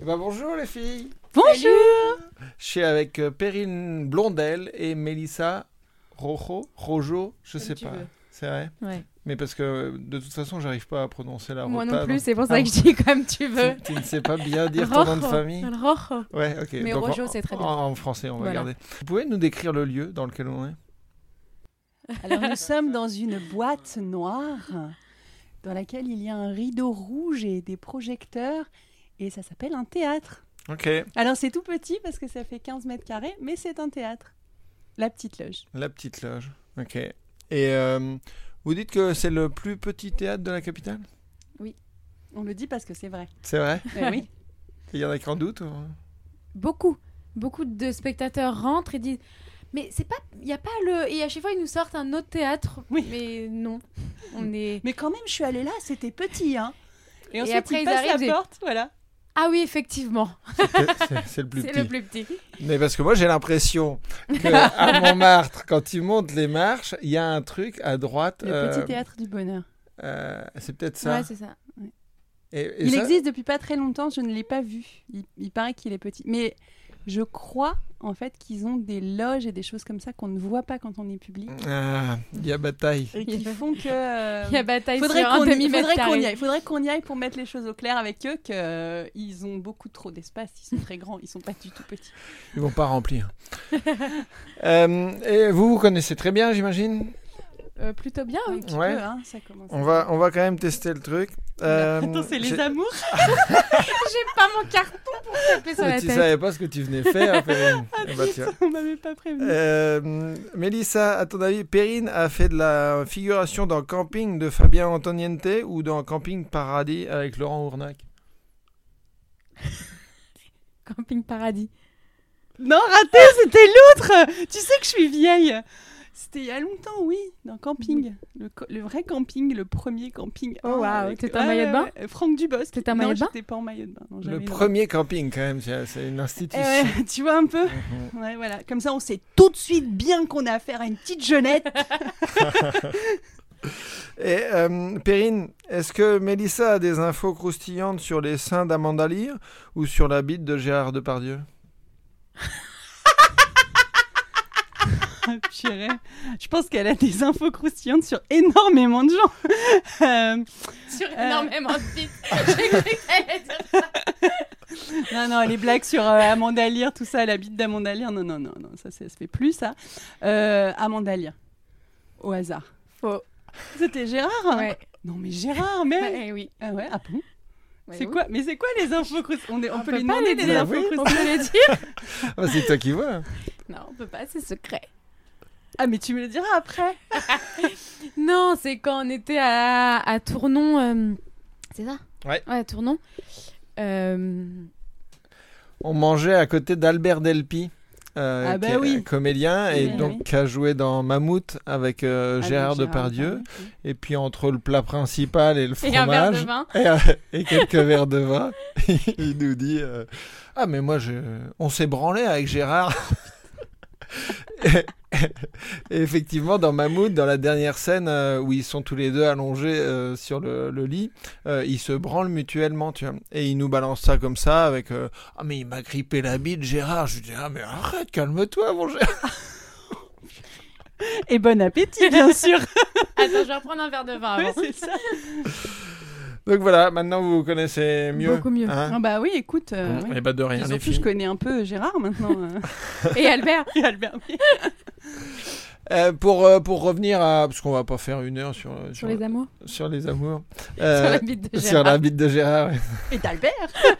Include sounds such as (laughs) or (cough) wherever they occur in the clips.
Eh ben, bonjour les filles. Bonjour Je suis avec euh, Perrine Blondel et Mélissa Rojo, Rojo, je Comme sais tu pas. veux. C'est vrai? Ouais. Mais parce que de toute façon, j'arrive pas à prononcer la Moi rota, non plus, donc- c'est pour ça que je dis comme tu veux. Tu, tu ne sais pas bien dire ton nom de Rojo. famille? Rojo. Ouais, ok. Mais Donc, Rojo, en- c'est très bien. En, en français, on va Voilà. regarder. Vous pouvez nous décrire le lieu dans lequel on est? Alors nous sommes dans une boîte noire dans laquelle il y a un rideau rouge et des projecteurs et ça s'appelle un théâtre. Ok. Alors c'est tout petit parce que ça fait 15 mètres carrés mais c'est un théâtre. La petite loge. La petite loge. Ok. Et euh, vous dites que c'est le plus petit théâtre de la capitale? On le dit parce que c'est vrai. C'est vrai? Eh oui. Il y en a qui en doutent ou- Beaucoup, beaucoup de spectateurs rentrent et disent mais c'est pas, il y a pas le, et à chaque fois ils nous sortent un autre théâtre. Oui. Mais non, on est. Mais quand même je suis allée là, c'était petit hein. Et ensuite après, ils ils passent arrivent la et- porte, voilà. Ah oui, effectivement, C'est- le plus (laughs) c'est petit. le plus petit. Mais parce que moi j'ai l'impression que à (laughs) Montmartre, quand tu montes les marches, il y a un truc à droite. Le euh, petit théâtre du bonheur. euh, c'est peut-être ça. Ouais, c'est ça. Et- et Il ça- existe depuis pas très longtemps, je ne l'ai pas vu. Il, il paraît qu'il est petit. Mais je crois en fait qu'ils ont des loges et des choses comme ça qu'on ne voit pas quand on est public. Ah, il y a bataille. Et qui font que. euh, (laughs) Il y a bataille faudrait sur un qu'on y, demi-mètre faudrait qu'on y aille. Faudrait qu'on y aille pour mettre les choses au clair avec eux qu'ils ont beaucoup trop d'espace. Ils sont très grands, ils sont pas du tout petits. Ils vont pas remplir. (laughs) Euh, et vous vous connaissez très bien, j'imagine? Euh, plutôt bien, oui. Un petit Ouais. peu, hein, ça commence. On va, on va quand même tester le truc. (laughs) Euh, Attends, c'est les amours. (laughs) J'ai pas mon carton pour taper sur Mais la tu tête. savais pas ce que tu venais faire, (laughs) Perrine. Eh ben. On m'avait pas prévenu. Euh, Mélissa, à ton avis, Perrine a fait de la figuration dans Camping de Fabien Antoniente ou dans Camping Paradis avec Laurent Ournac? Camping Paradis. Non, raté, c'était l'autre. Tu sais que je suis vieille. C'était il y a longtemps, oui, dans camping. Le, co- le vrai camping, le premier camping. Oh, waouh, avec- t'étais en maillot de bain Franck Dubosc. T'étais en maillot de bain j'étais pas en maillot de bain. non, Le premier camping, quand même, c'est une Eh institution. ouais, (laughs) tu vois un peu Mhm. Ouais, voilà. Comme ça, on sait tout de suite bien qu'on a affaire à une petite jeunette. (laughs) Et euh, Perrine, est-ce que Mélissa a des infos croustillantes sur les seins d'Amanda Lear ou sur la bite de Gérard Depardieu? Ah, (laughs) (laughs) purée. Je pense qu'elle a des infos croustillantes sur énormément de gens. (laughs) Euh, Sur Euh. énormément de bits. (laughs) J'ai cru dire ça. non, non, les blagues sur euh, Amanda Lear, tout ça, la bite d'Amanda Lear, non, non, non, non, ça, ça se fait plus, ça. Euh, Amanda Lear, au hasard. Faux. C'était Gérard Ouais. Non, mais Gérard, mais... Ouais, oui. Ah ouais, ah bon C'est quoi Mais c'est quoi les infos croustillantes On, est- on On peut peut pas demander les des dire. infos Oui, On croustillantes peut le dire Ah, C'est toi qui vois. Non, on peut pas, c'est secret. Ah, mais tu me le diras après (laughs) Non, c'est quand on était à, à Tournon. euh, C'est ça? Ouais. Ouais, à Tournon. Euh, On mangeait à côté d'Albert Delpi. euh, Ah bah qui est oui. comédien et Oui, donc oui. qui a joué dans Mammouth avec euh, Avec Gérard Depardieu Depardieu. et puis entre le plat principal et le Et un verre de fromage vin. et, euh, et quelques verres de vin (laughs) il nous dit euh, ah mais moi je on s'est branlé avec Gérard (laughs) effectivement dans Mammouth dans la dernière scène euh, où ils sont tous les deux allongés euh, sur le, le lit euh, ils se branlent mutuellement tu vois. Et ils nous balancent ça comme ça avec euh, ah mais il m'a grippé la bite Gérard je lui dis ah mais arrête calme-toi mon Gérard. (laughs) Et bon appétit, bien sûr. (laughs) Attends, je vais reprendre un verre de vin avant. c'est ça donc voilà maintenant vous connaissez mieux Beaucoup mieux. hein Ah bah oui, écoute... euh, Bon, eh ben de Et rien les surtout, je connais un peu Gérard maintenant. euh. Et Albert (laughs) Et Albert, oui. (laughs) Euh, pour, euh, pour revenir à. Parce qu'on va pas faire une heure sur, Sur les amours sur les amours. Sur la bite de sur Gérard. la bite de Gérard. ouais. Et d'Albert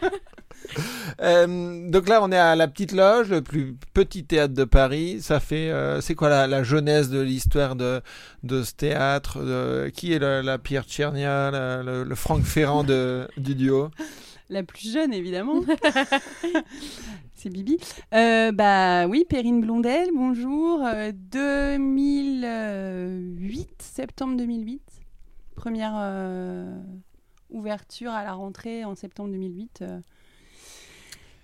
(laughs) (laughs) Euh, donc là, on est à la Petite Loge, le plus petit théâtre de Paris. Ça fait. euh, c'est quoi la, jeunesse de l'histoire de, ce théâtre Qui est la Pierre Tchernia, le, le Franck Ferrand du duo? La plus jeune, évidemment. (laughs) C'est Bibi. Euh, bah oui, Perrine Blondel, bonjour. Euh, 2008, septembre 2008. Première ouverture à la rentrée en septembre 2008.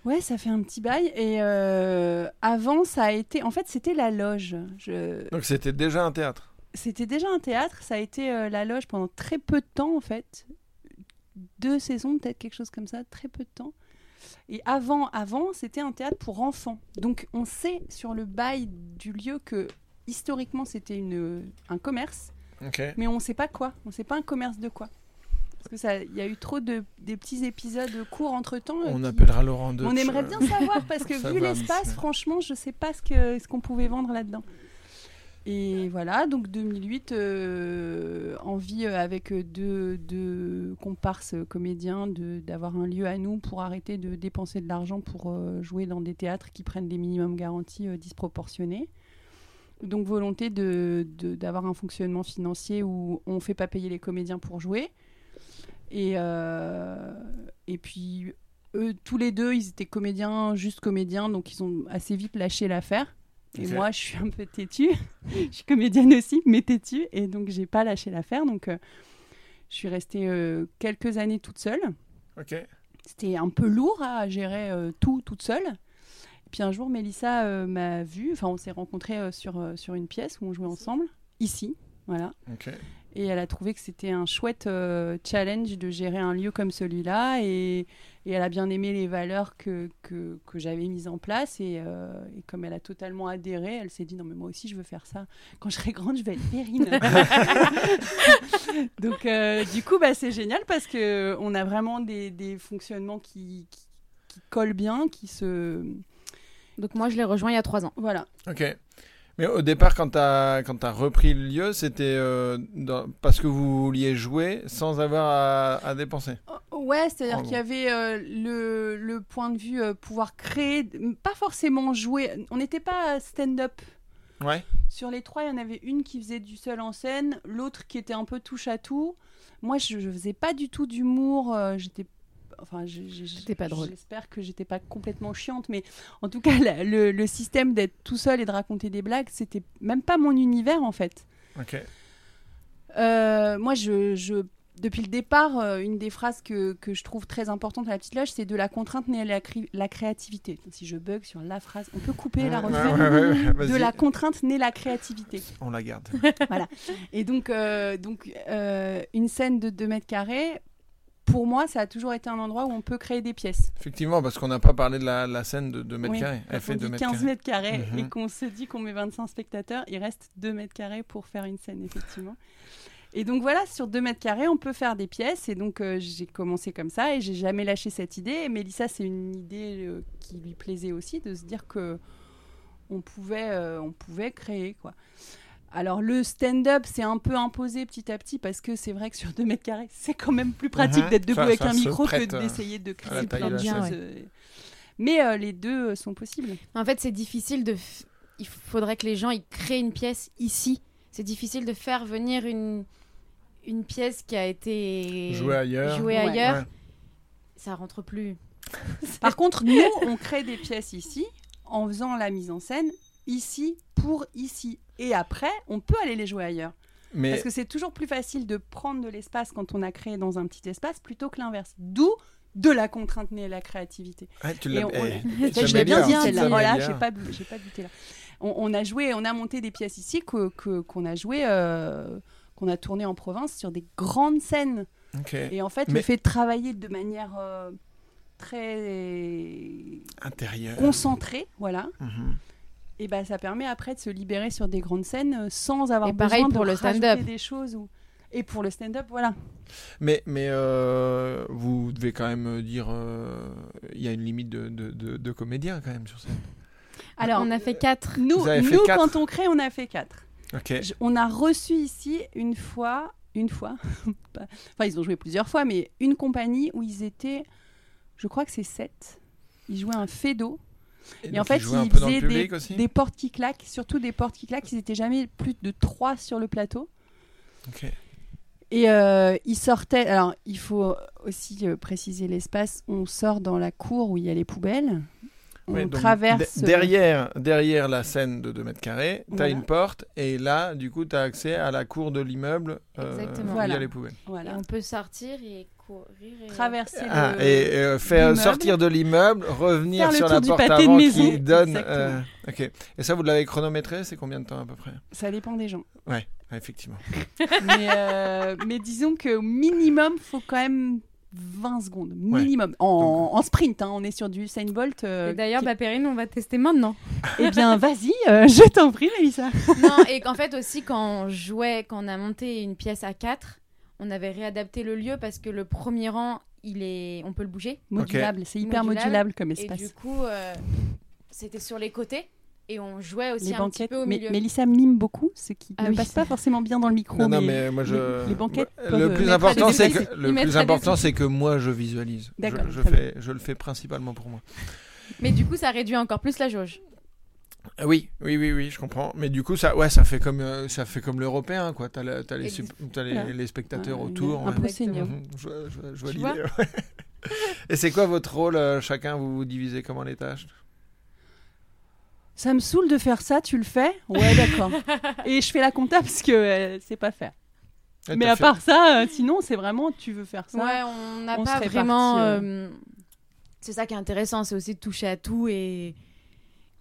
Ouais, ça fait un petit bail. Et euh, avant, ça a été. En fait, c'était la loge. Je... Donc c'était déjà un théâtre? C'était déjà un théâtre. Ça a été euh, la loge pendant très peu de temps, en fait. deux saisons, peut-être quelque chose comme ça, très peu de temps. Et avant, avant, c'était un théâtre pour enfants. Donc on sait sur le bail du lieu que historiquement c'était une un commerce, mais on ne sait pas quoi. On ne sait pas un commerce de quoi. Parce que ça, il y a eu trop de des petits épisodes courts entre temps. On appellera Laurent Deutsch. On aimerait euh, bien savoir (laughs) parce que vu l'espace, franchement, je sais pas ce que ce qu'on pouvait vendre là-dedans. Et voilà, donc 2008, euh, envie euh, avec euh, deux, deux comparses euh, comédiens de- d'avoir un lieu à nous pour arrêter de dépenser de l'argent pour euh, jouer dans des théâtres qui prennent des minimums garantis euh, disproportionnés. Donc volonté de- de- d'avoir un fonctionnement financier où on ne fait pas payer les comédiens pour jouer. Et, euh, et puis eux, tous les deux, ils étaient comédiens, juste comédiens, donc ils ont assez vite lâché l'affaire. Et moi, je suis un peu têtue. (laughs) je suis comédienne aussi, mais têtue. Et donc, j'ai pas lâché l'affaire. Donc, euh, je suis restée euh, quelques années toute seule. Ok. C'était un peu lourd à gérer euh, tout toute seule. Et puis un jour, Mélissa euh, m'a vue. Enfin, on s'est rencontrés euh, sur, euh, sur une pièce où on jouait ensemble, ici. Voilà. Ok. Et elle a trouvé que c'était un chouette euh, challenge de gérer un lieu comme celui-là. Et, et elle a bien aimé les valeurs que, que, que j'avais mises en place. Et, euh, et comme elle a totalement adhéré, elle s'est dit non, mais moi aussi, je veux faire ça. Quand je serai grande, je vais être Perrine. (laughs) Donc, euh, du coup, bah, c'est génial parce qu'on a vraiment des, des fonctionnements qui, qui, qui collent bien, qui se. Donc moi, je l'ai rejoint il y a trois ans. Voilà. Ok. Mais au départ, quand tu as, repris le lieu, c'était euh, parce que vous vouliez jouer sans avoir à, à dépenser. Oh, Ouais, c'est-à-dire qu'il y avait euh, le, le point de vue euh, pouvoir créer, pas forcément jouer. On n'était pas stand-up. Ouais. Sur les trois, il y en avait une qui faisait du seul en scène, l'autre qui était un peu touche à tout. Moi, je, je faisais pas du tout d'humour. euh, j'étais, enfin, T'étais pas drôle. J'espère que j'étais pas complètement chiante, mais en tout cas, la- le, le système d'être tout seul et de raconter des blagues, c'était même pas mon univers en fait. Ok. Euh, moi, je, je- depuis le départ, euh, une des phrases que, que je trouve très importante à la petite loge, c'est de la contrainte naît la, cri- la créativité. Si je bug sur la phrase, on peut couper la refaire. ouais, ouais, ouais, De la contrainte naît la créativité. On la garde. (laughs) Et donc, euh, donc euh, une scène de 2 mètres carrés, pour moi, ça a toujours été un endroit où on peut créer des pièces. Effectivement, parce qu'on n'a pas parlé de la, la scène de 2 mètres Oui, carrés. Elle fait on 2 dit mètres 15 carrés. mètres carrés et qu'on se dit qu'on met 25 spectateurs, il reste 2 mètres carrés pour faire une scène, effectivement. Et donc voilà, sur 2 mètres carrés, on peut faire des pièces. Et donc euh, j'ai commencé comme ça et j'ai jamais lâché cette idée. Et Mélissa, c'est une idée euh, qui lui plaisait aussi de se dire que on pouvait, euh, on pouvait créer quoi. Alors le stand-up c'est un peu imposé petit à petit parce que c'est vrai que sur 2 mètres carrés (laughs) c'est quand même plus pratique Mhm. d'être debout Ça- avec ça un micro que euh, d'essayer de créer plein de choses. euh. Mais euh, les deux sont possibles. En fait, c'est difficile de. f- Il faudrait que les gens ils créent une pièce ici. C'est difficile de faire venir une une pièce qui a été Jouer ailleurs. jouée Ouais. ailleurs. Ouais. Ça rentre plus. Par contre, nous, on crée des pièces ici en faisant la mise en scène ici pour ici. Et après, on peut aller les jouer ailleurs. Mais Parce que c'est toujours plus facile de prendre de l'espace quand on a créé dans un petit espace plutôt que l'inverse. D'où de la contrainte née la créativité. Ouais, tu Et l'as on- eh, (laughs) je l'ai bien dit celle-là. Voilà, j'ai pas, j'ai pas buté là. On, on a joué, on a monté des pièces ici que que- qu'on a joué, euh, qu'on a tourné en province sur des grandes scènes. Et en fait, Mais- le fait de travailler de manière euh, très Intérieur. concentrée, voilà, Mhm. Et ben ça permet après de se libérer sur des grandes scènes euh, sans avoir Et pareil besoin pour de le stand-up. des choses ou et pour le stand-up, voilà. Mais, mais euh, vous devez quand même euh, dire, euh, il y a une limite de, de, de, de comédiens quand même sur scène. Alors, on a fait quatre. nous, Vous avez fait nous quatre quand on crée, on a fait quatre. Ok. Je- on a reçu ici une fois, une fois, (laughs) enfin ils ont joué plusieurs fois, mais une compagnie où ils étaient, je crois que c'est sept. Ils jouaient un Fedo. Et, en fait, ils faisaient des, portes qui claquent, surtout des portes qui claquent. Ils étaient jamais plus de trois sur le plateau. Ok. Et euh, ils sortaient. Alors, il faut aussi euh, préciser l'espace. On sort dans la cour où il y a les poubelles. On Ouais, donc, traverse. de- derrière, derrière la scène de 2 mètres carrés, tu as Voilà. une porte et là, du coup, tu as accès à la cour de l'immeuble euh, Exactement. Voilà. les poubelles. Et Voilà. on peut sortir et courir. Et... Traverser Ah, le. et euh, faire sortir de l'immeuble, revenir sur la porte avant qui donne. Exactement. euh, ok. Et ça, vous l'avez chronométré C'est combien de temps à peu près? Ça dépend des gens. Ouais, effectivement. (laughs) mais, euh, mais disons qu'au minimum, faut quand même 20 secondes minimum en, en sprint. hein, on est sur du Usain Bolt. euh, Et D'ailleurs, qui- bah, Perrine, on va tester maintenant. Eh bien, vas-y, euh, (laughs) je t'en prie, Mélissa. (laughs) non, et qu'en fait aussi, quand on jouait, quand on a monté une pièce à 4, on avait réadapté le lieu parce que le premier rang, il est... on peut le bouger. Modulable, c'est hyper Modulable. modulable comme Et espace. du coup, euh, c'était sur les côtés. Et on jouait aussi les un banquettes. petit peu au Mais. Mélissa mime beaucoup, ce qui Ah ne oui, passe pas forcément bien dans le micro. Non, non, mais mais moi je. les- les banquettes Le plus important, c'est que Il le plus mettra des important, détails. c'est que moi je visualise. Je, D'accord, je très fais, je le fais principalement pour moi. Mais du coup, ça réduit encore plus la jauge. Ah Oui, oui, oui, oui, je comprends. Mais du coup, ça, ouais, ça fait comme, euh, ça fait comme l'européen, quoi. T'as, la- t'as les, t'as les, Voilà. les spectateurs autour. Un ouais. peu senior. Je, vois- je vois- je vois Tu l'idée, ouais. Et c'est quoi votre rôle euh, Chacun, vous vous divisez comment les tâches? Ça me saoule de faire ça, tu le fais? Ouais, d'accord. (laughs) Et je fais la compta parce que euh, c'est pas faire. Mais à fait- part ça, euh, sinon, c'est vraiment, tu veux faire ça? Ouais, on n'a pas vraiment. euh. euh, C'est ça qui est intéressant, c'est aussi de toucher à tout et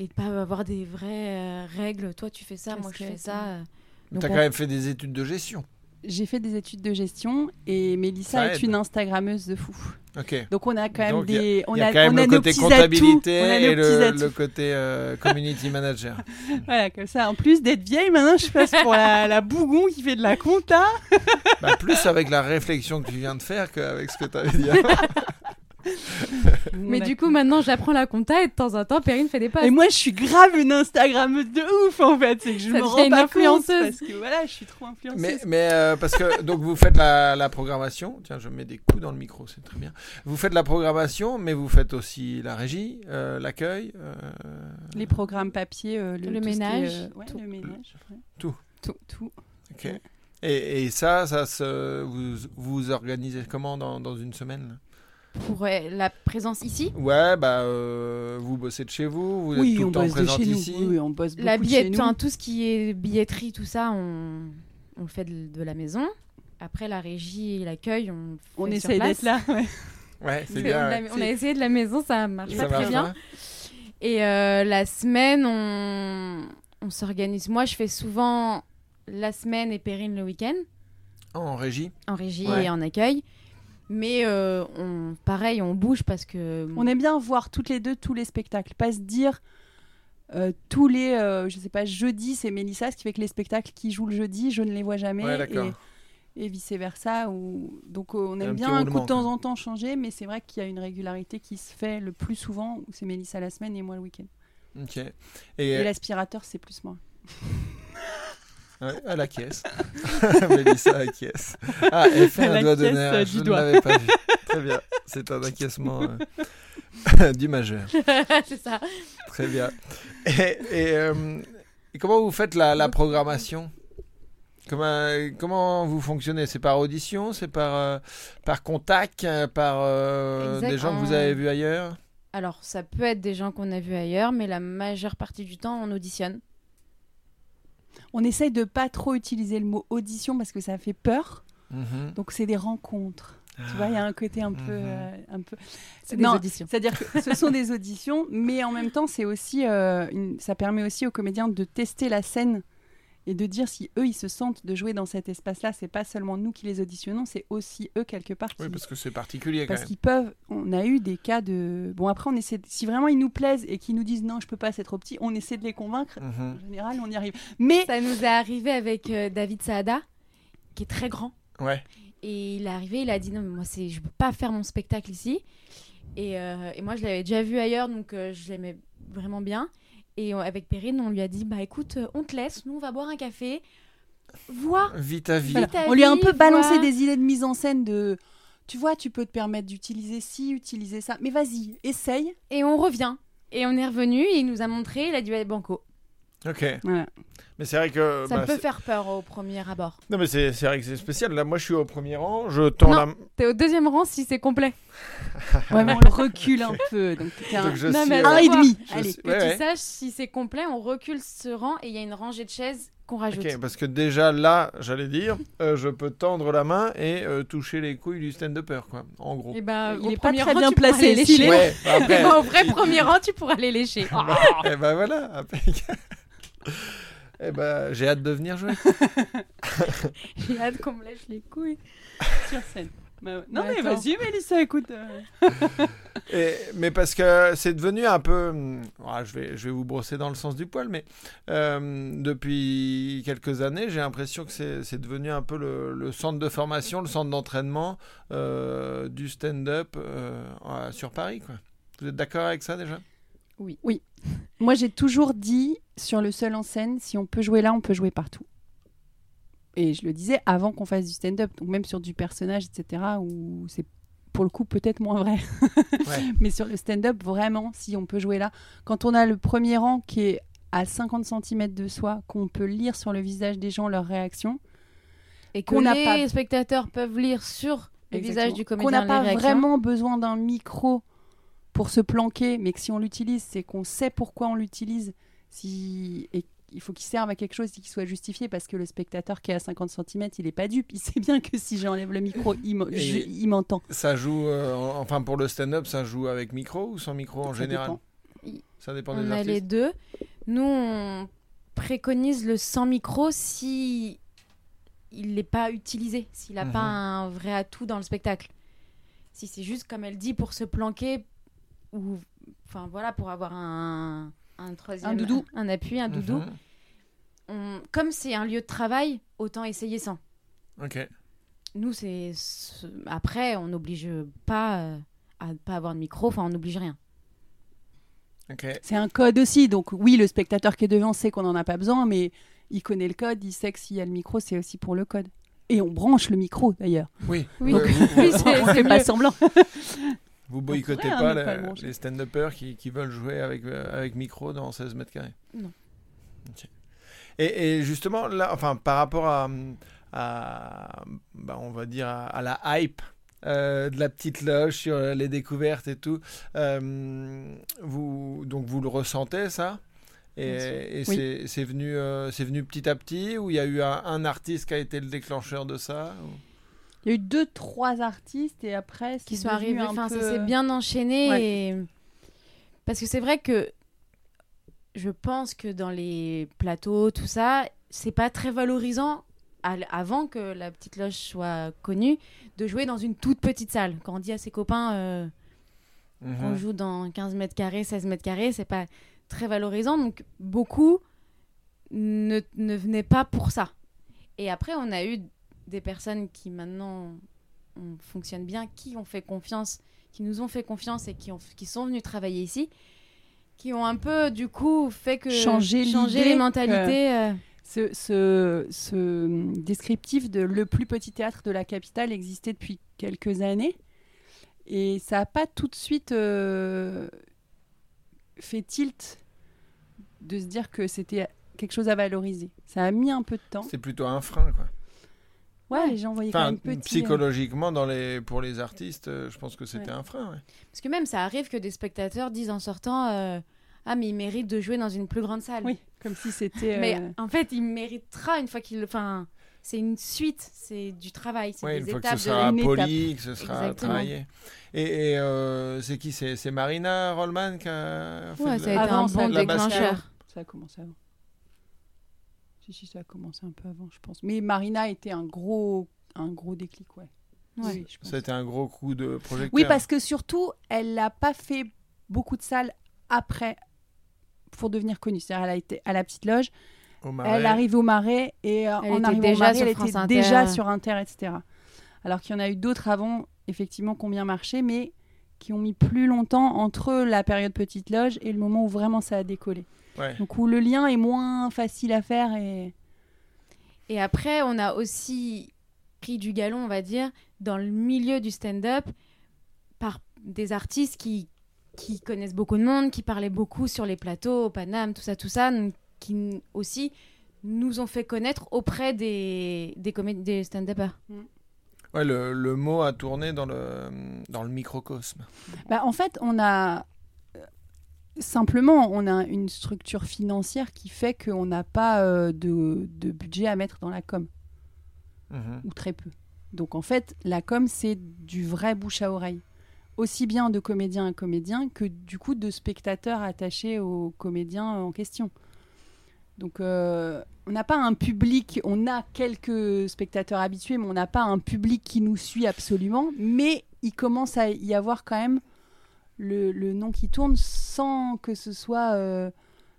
et de pas avoir des vraies euh, règles. Toi, tu fais ça, moi, je fais ça. euh. T'as on- quand même fait des études de gestion. J'ai fait des études de gestion et Mélissa est une Instagrammeuse de fou. Donc on a quand même Donc, des, on a a, quand même on a le côté comptabilité atouts. On a nos et le, côté euh, (laughs) community manager. Voilà, comme ça. En plus d'être vieille, maintenant je passe pour la, la bougon qui fait de la compta. Bah, plus avec la réflexion que tu viens de faire qu'avec ce que tu avais dit. (laughs) (laughs) Mais du coup, maintenant, j'apprends la compta et de temps en temps, Perrine fait des passes. Et moi, je suis grave une Instagrammeuse de ouf en fait. C'est que je Ça me rends une pas influenceuse. compte parce que voilà, je suis trop influenceuse. mais mais euh, parce que donc vous faites la, la programmation. Tiens, je mets des coups dans le micro, c'est très bien. Vous faites la programmation, mais vous faites aussi la régie, euh, l'accueil. euh, Les programmes papier, euh, le, est, ménage, euh, ouais, tout. le ménage, ouais. Tout. tout, tout. ok. Et, et ça, ça se, vous vous organisez comment dans, dans une semaine là? Pour euh, la présence ici, Ouais, bah euh, vous bossez de chez vous, vous Oui, êtes tout on le temps bosse de présente chez nous. ici. Oui, oui, on bosse beaucoup la de billet, chez nous. enfin, tout ce qui est billetterie, tout ça, on, on le fait de, de la maison. Après, la régie et l'accueil, on, On fait essaye d'être là. ouais. (laughs) Ouais, c'est bien. on, ouais. l'a- on a essayé de la maison, ça marche Ça pas très bien. pas Et euh, la semaine, on, on s'organise. Moi, je fais souvent la semaine et Perrine le week-end, En régie. en régie Ouais. et en accueil. Mais euh, on, pareil, on bouge parce que. On aime bien voir toutes les deux tous les spectacles, pas se dire euh, tous les, euh, je sais pas, jeudi c'est Mélissa, ce qui fait que les spectacles qui jouent le jeudi, je ne les vois jamais. Ouais, et, et vice versa. Ou... Donc euh, on aime bien un coup de temps en temps changer, mais c'est vrai qu'il y a une régularité qui se fait le plus souvent où c'est Mélissa la semaine et moi le week-end. Ok. Et, Et l'aspirateur c'est plus moi. (laughs) Ouais, à la caisse. (laughs) Mélissa à la caisse. Ah, elle fait un la doigt d'honneur. euh, Je ne l'avais pas vu. Très bien. C'est un acquiescement euh, (laughs) du majeur. (laughs) c'est ça. Très bien. Et, et, euh, et comment vous faites la, la programmation? Comment, comment vous fonctionnez? C'est par audition C'est par, euh, par contact euh, Par des gens que vous avez vus ailleurs? Alors, ça peut être des gens qu'on a vus ailleurs, mais la majeure partie du temps, on auditionne. On essaye de pas trop utiliser le mot audition parce que ça fait peur. Mhm. Donc c'est des rencontres. Tu vois, il y a un côté un peu, Mhm. euh, un peu. C'est des Non, auditions. C'est-à-dire que ce sont (laughs) des auditions, mais en même temps, c'est aussi, euh, une- ça permet aussi aux comédiens de tester la scène et de dire si eux ils se sentent de jouer dans cet espace-là. C'est pas seulement nous qui les auditionnons, c'est aussi eux quelque part qui. Oui, parce que c'est particulier parce qu'ils peuvent. On a eu des cas de. Bon après, on essaie. de- Si vraiment ils nous plaisent et qu'ils nous disent non, je peux pas, c'est trop petit, on essaie de les convaincre. Mhm. En général, on y arrive. Mais Ça nous est arrivé avec euh, David Saada, qui est très grand. Ouais. Et il est arrivé, il a dit non, mais moi, c'est, je peux pas faire mon spectacle ici. Et, euh, et moi, je l'avais déjà vu ailleurs, donc euh, je l'aimais vraiment bien. Et avec Perrine, on lui a dit bah écoute, euh, on te laisse, nous, on va boire un café. Vois. Vite à vie. Voilà. On lui a un peu balancé des idées de mise en scène de. Tu vois, tu peux te permettre d'utiliser ci, utiliser ça. Mais vas-y, essaye. Et on revient. Et on est revenu, et il nous a montré, il a dit banco. Ok. Voilà. Mais c'est vrai que. Ça bah, peut faire peur au premier abord. Non, mais c'est c'est vrai que c'est spécial. Là, moi, je suis au premier rang. Je tends Non. la. T'es au deuxième rang si c'est complet. (laughs) Ouais, mais on le recule un peu. Donc, t'es un, Donc, je Non, suis, mais un et demi. je Allez. suis- Que ouais, tu ouais. saches, si c'est complet, on recule ce rang et il y a une rangée de chaises qu'on rajoute. Ok, parce que déjà là, j'allais dire, euh, je peux tendre la main et euh, toucher les couilles du stand-upper, quoi. En gros. Et ben, Il au est pas premier très rang, bien placé, lécher. Ouais, après. (laughs) au vrai premier rang, tu pourras les lécher. (laughs) et ben voilà. impeccable. (laughs) Eh ben, j'ai hâte de venir jouer. (laughs) J'ai hâte qu'on me lèche les couilles. Sur scène. Bah, non, Mais vas-y, Mélissa, écoute. euh. Et- mais parce que c'est devenu un peu. ah, je, vais, je vais vous brosser dans le sens du poil, mais euh, depuis quelques années, j'ai l'impression que c'est devenu un peu le, le centre de formation, le centre d'entraînement euh, du stand-up sur Paris. Quoi. Vous êtes d'accord avec ça déjà? Moi, j'ai toujours dit sur le seul en scène, si on peut jouer là, on peut jouer partout. Et je le disais avant qu'on fasse du stand-up, donc même sur du personnage, etc., où c'est pour le coup peut-être moins vrai. (laughs) Ouais. Mais sur le stand-up, vraiment, si on peut jouer là, quand on a le premier rang qui est à 50 cm de soi, qu'on peut lire sur le visage des gens leurs réactions, Et que Qu'on n'a les pas- spectateurs peuvent lire sur le Exactement. visage du qu'on comédien n'a les pas réactions. vraiment besoin d'un micro pour se planquer, mais que si on l'utilise, c'est qu'on sait pourquoi on l'utilise. Si... Et il faut qu'il serve à quelque chose et qu'il soit justifié parce que le spectateur qui est à 50 cm, il est pas dupe. Il sait bien que si j'enlève le micro, il m'entend. Ça joue, euh, en- enfin pour le stand-up, ça joue avec micro ou sans micro en Ça général? Dépend. Ça dépend On des a les artistes. deux. Nous, on préconise le sans micro si il n'est pas utilisé, s'il n'a Mhm. pas un vrai atout dans le spectacle. Si c'est juste, comme elle dit, pour se planquer ou, enfin voilà, pour avoir un, un troisième, Un doudou. un appui, un doudou. Mhm. On- comme c'est un lieu de travail, autant essayer sans. Ok. Nous, c'est ce- après, on n'oblige pas euh, à pas avoir de micro, enfin, on n'oblige rien. Ok. C'est un code aussi. Donc oui, le spectateur qui est devant sait qu'on n'en a pas besoin, mais il connaît le code, il sait que s'il y a le micro, c'est aussi pour le code. Et on branche le micro d'ailleurs. Oui. Oui. (laughs) C'est- pas semblant. (laughs) vous boycottez hein, pas ne les, pas stand-uppers qui, qui veulent jouer avec, euh, avec micro dans 16 mètres carrés? Non. Et, et justement, là, enfin, par rapport à, à bah, on va dire, à, à la hype euh, de la petite loge sur euh, les découvertes et tout, euh, vous, donc vous le ressentez, ça? Et, et Oui. c'est c'est venu, euh, c'est venu petit à petit ou il y a eu un, un artiste qui a été le déclencheur de ça ou- Il y a eu deux, trois artistes et après, qui sont arrivés. Enfin, peu- ça s'est bien enchaîné. Ouais. Et... Parce que c'est vrai que je pense que dans les plateaux, tout ça, c'est pas très valorisant avant que la petite loge soit connue de jouer dans une toute petite salle. Quand on dit à ses copains euh, qu'on Mhm. joue dans 15 mètres carrés, 16 mètres carrés, c'est pas très valorisant. Donc beaucoup ne, ne venaient pas pour ça. Et après, on a eu des personnes qui maintenant on fonctionne bien, qui ont fait confiance, qui nous ont fait confiance et qui, ont, qui sont venus travailler ici, qui ont un peu du coup fait que Changer l'idée les mentalités. euh, Ce, ce- ce descriptif de le plus petit théâtre de la capitale existait depuis quelques années. Et ça n'a pas tout de suite euh, fait tilt de se dire que c'était quelque chose à valoriser. Ça a mis un peu de temps. C'est plutôt un frein, quoi. Ouais, les gens voyaient quand Enfin, même petit. euh, psychologiquement, dans les, pour les artistes, euh, je pense que c'était Ouais. un frein. ouais. Parce que même ça arrive que des spectateurs disent en sortant euh, Ah, mais il mérite de jouer dans une plus grande salle. Oui, comme si c'était. euh, Mais en fait, il méritera une fois qu'il. Enfin, c'est une suite, c'est du travail, c'est Ouais, des une fois que ce de- sera poli, que ce sera Exactement. travaillé. Et, et, euh, c'est qui? C'est c'est Marina Rollman qui a fait Ouais, de ça a la- été un bon déclencheur. Ça a commencé avant. Si, si, ça a commencé un peu avant, je pense. Mais Marina était un gros, un gros déclic, ouais. Ouais. Oui, je pense. Ça a été un gros coup de projecteur. Oui, parce que surtout, elle n'a pas fait beaucoup de salles après pour devenir connue. C'est-à-dire, elle a été à la petite loge, elle arrive au Marais et euh, Elle en arrivant déjà au Marais, elle France était Inter. déjà sur Inter, etc. Alors qu'il y en a eu d'autres avant, effectivement, qui ont bien marché, mais qui ont mis plus longtemps entre la période petite loge et le moment où vraiment ça a décollé. Ouais. Donc où le lien est moins facile à faire et Et après, on a aussi pris du galon, on va dire, dans le milieu du stand-up par des artistes qui, qui connaissent beaucoup de monde, qui parlaient beaucoup sur les plateaux, au Paname, tout ça, tout ça, qui aussi nous ont fait connaître auprès des, des, comé- des stand-uppers. Ouais, le, le mot a tourné dans le, dans le microcosme. Bah, en fait, on a simplement on a une structure financière qui fait qu'on n'a pas euh, de, de budget à mettre dans la com Mhm. ou très peu. Donc en fait, la com c'est du vrai bouche à oreille, aussi bien de comédien à comédien que du coup de spectateurs attachés aux comédiens en question. Donc, euh, on n'a pas un public, on a quelques spectateurs habitués, mais on n'a pas un public qui nous suit absolument. Mais il commence à y avoir quand même le, le nom qui tourne sans que ce soit euh,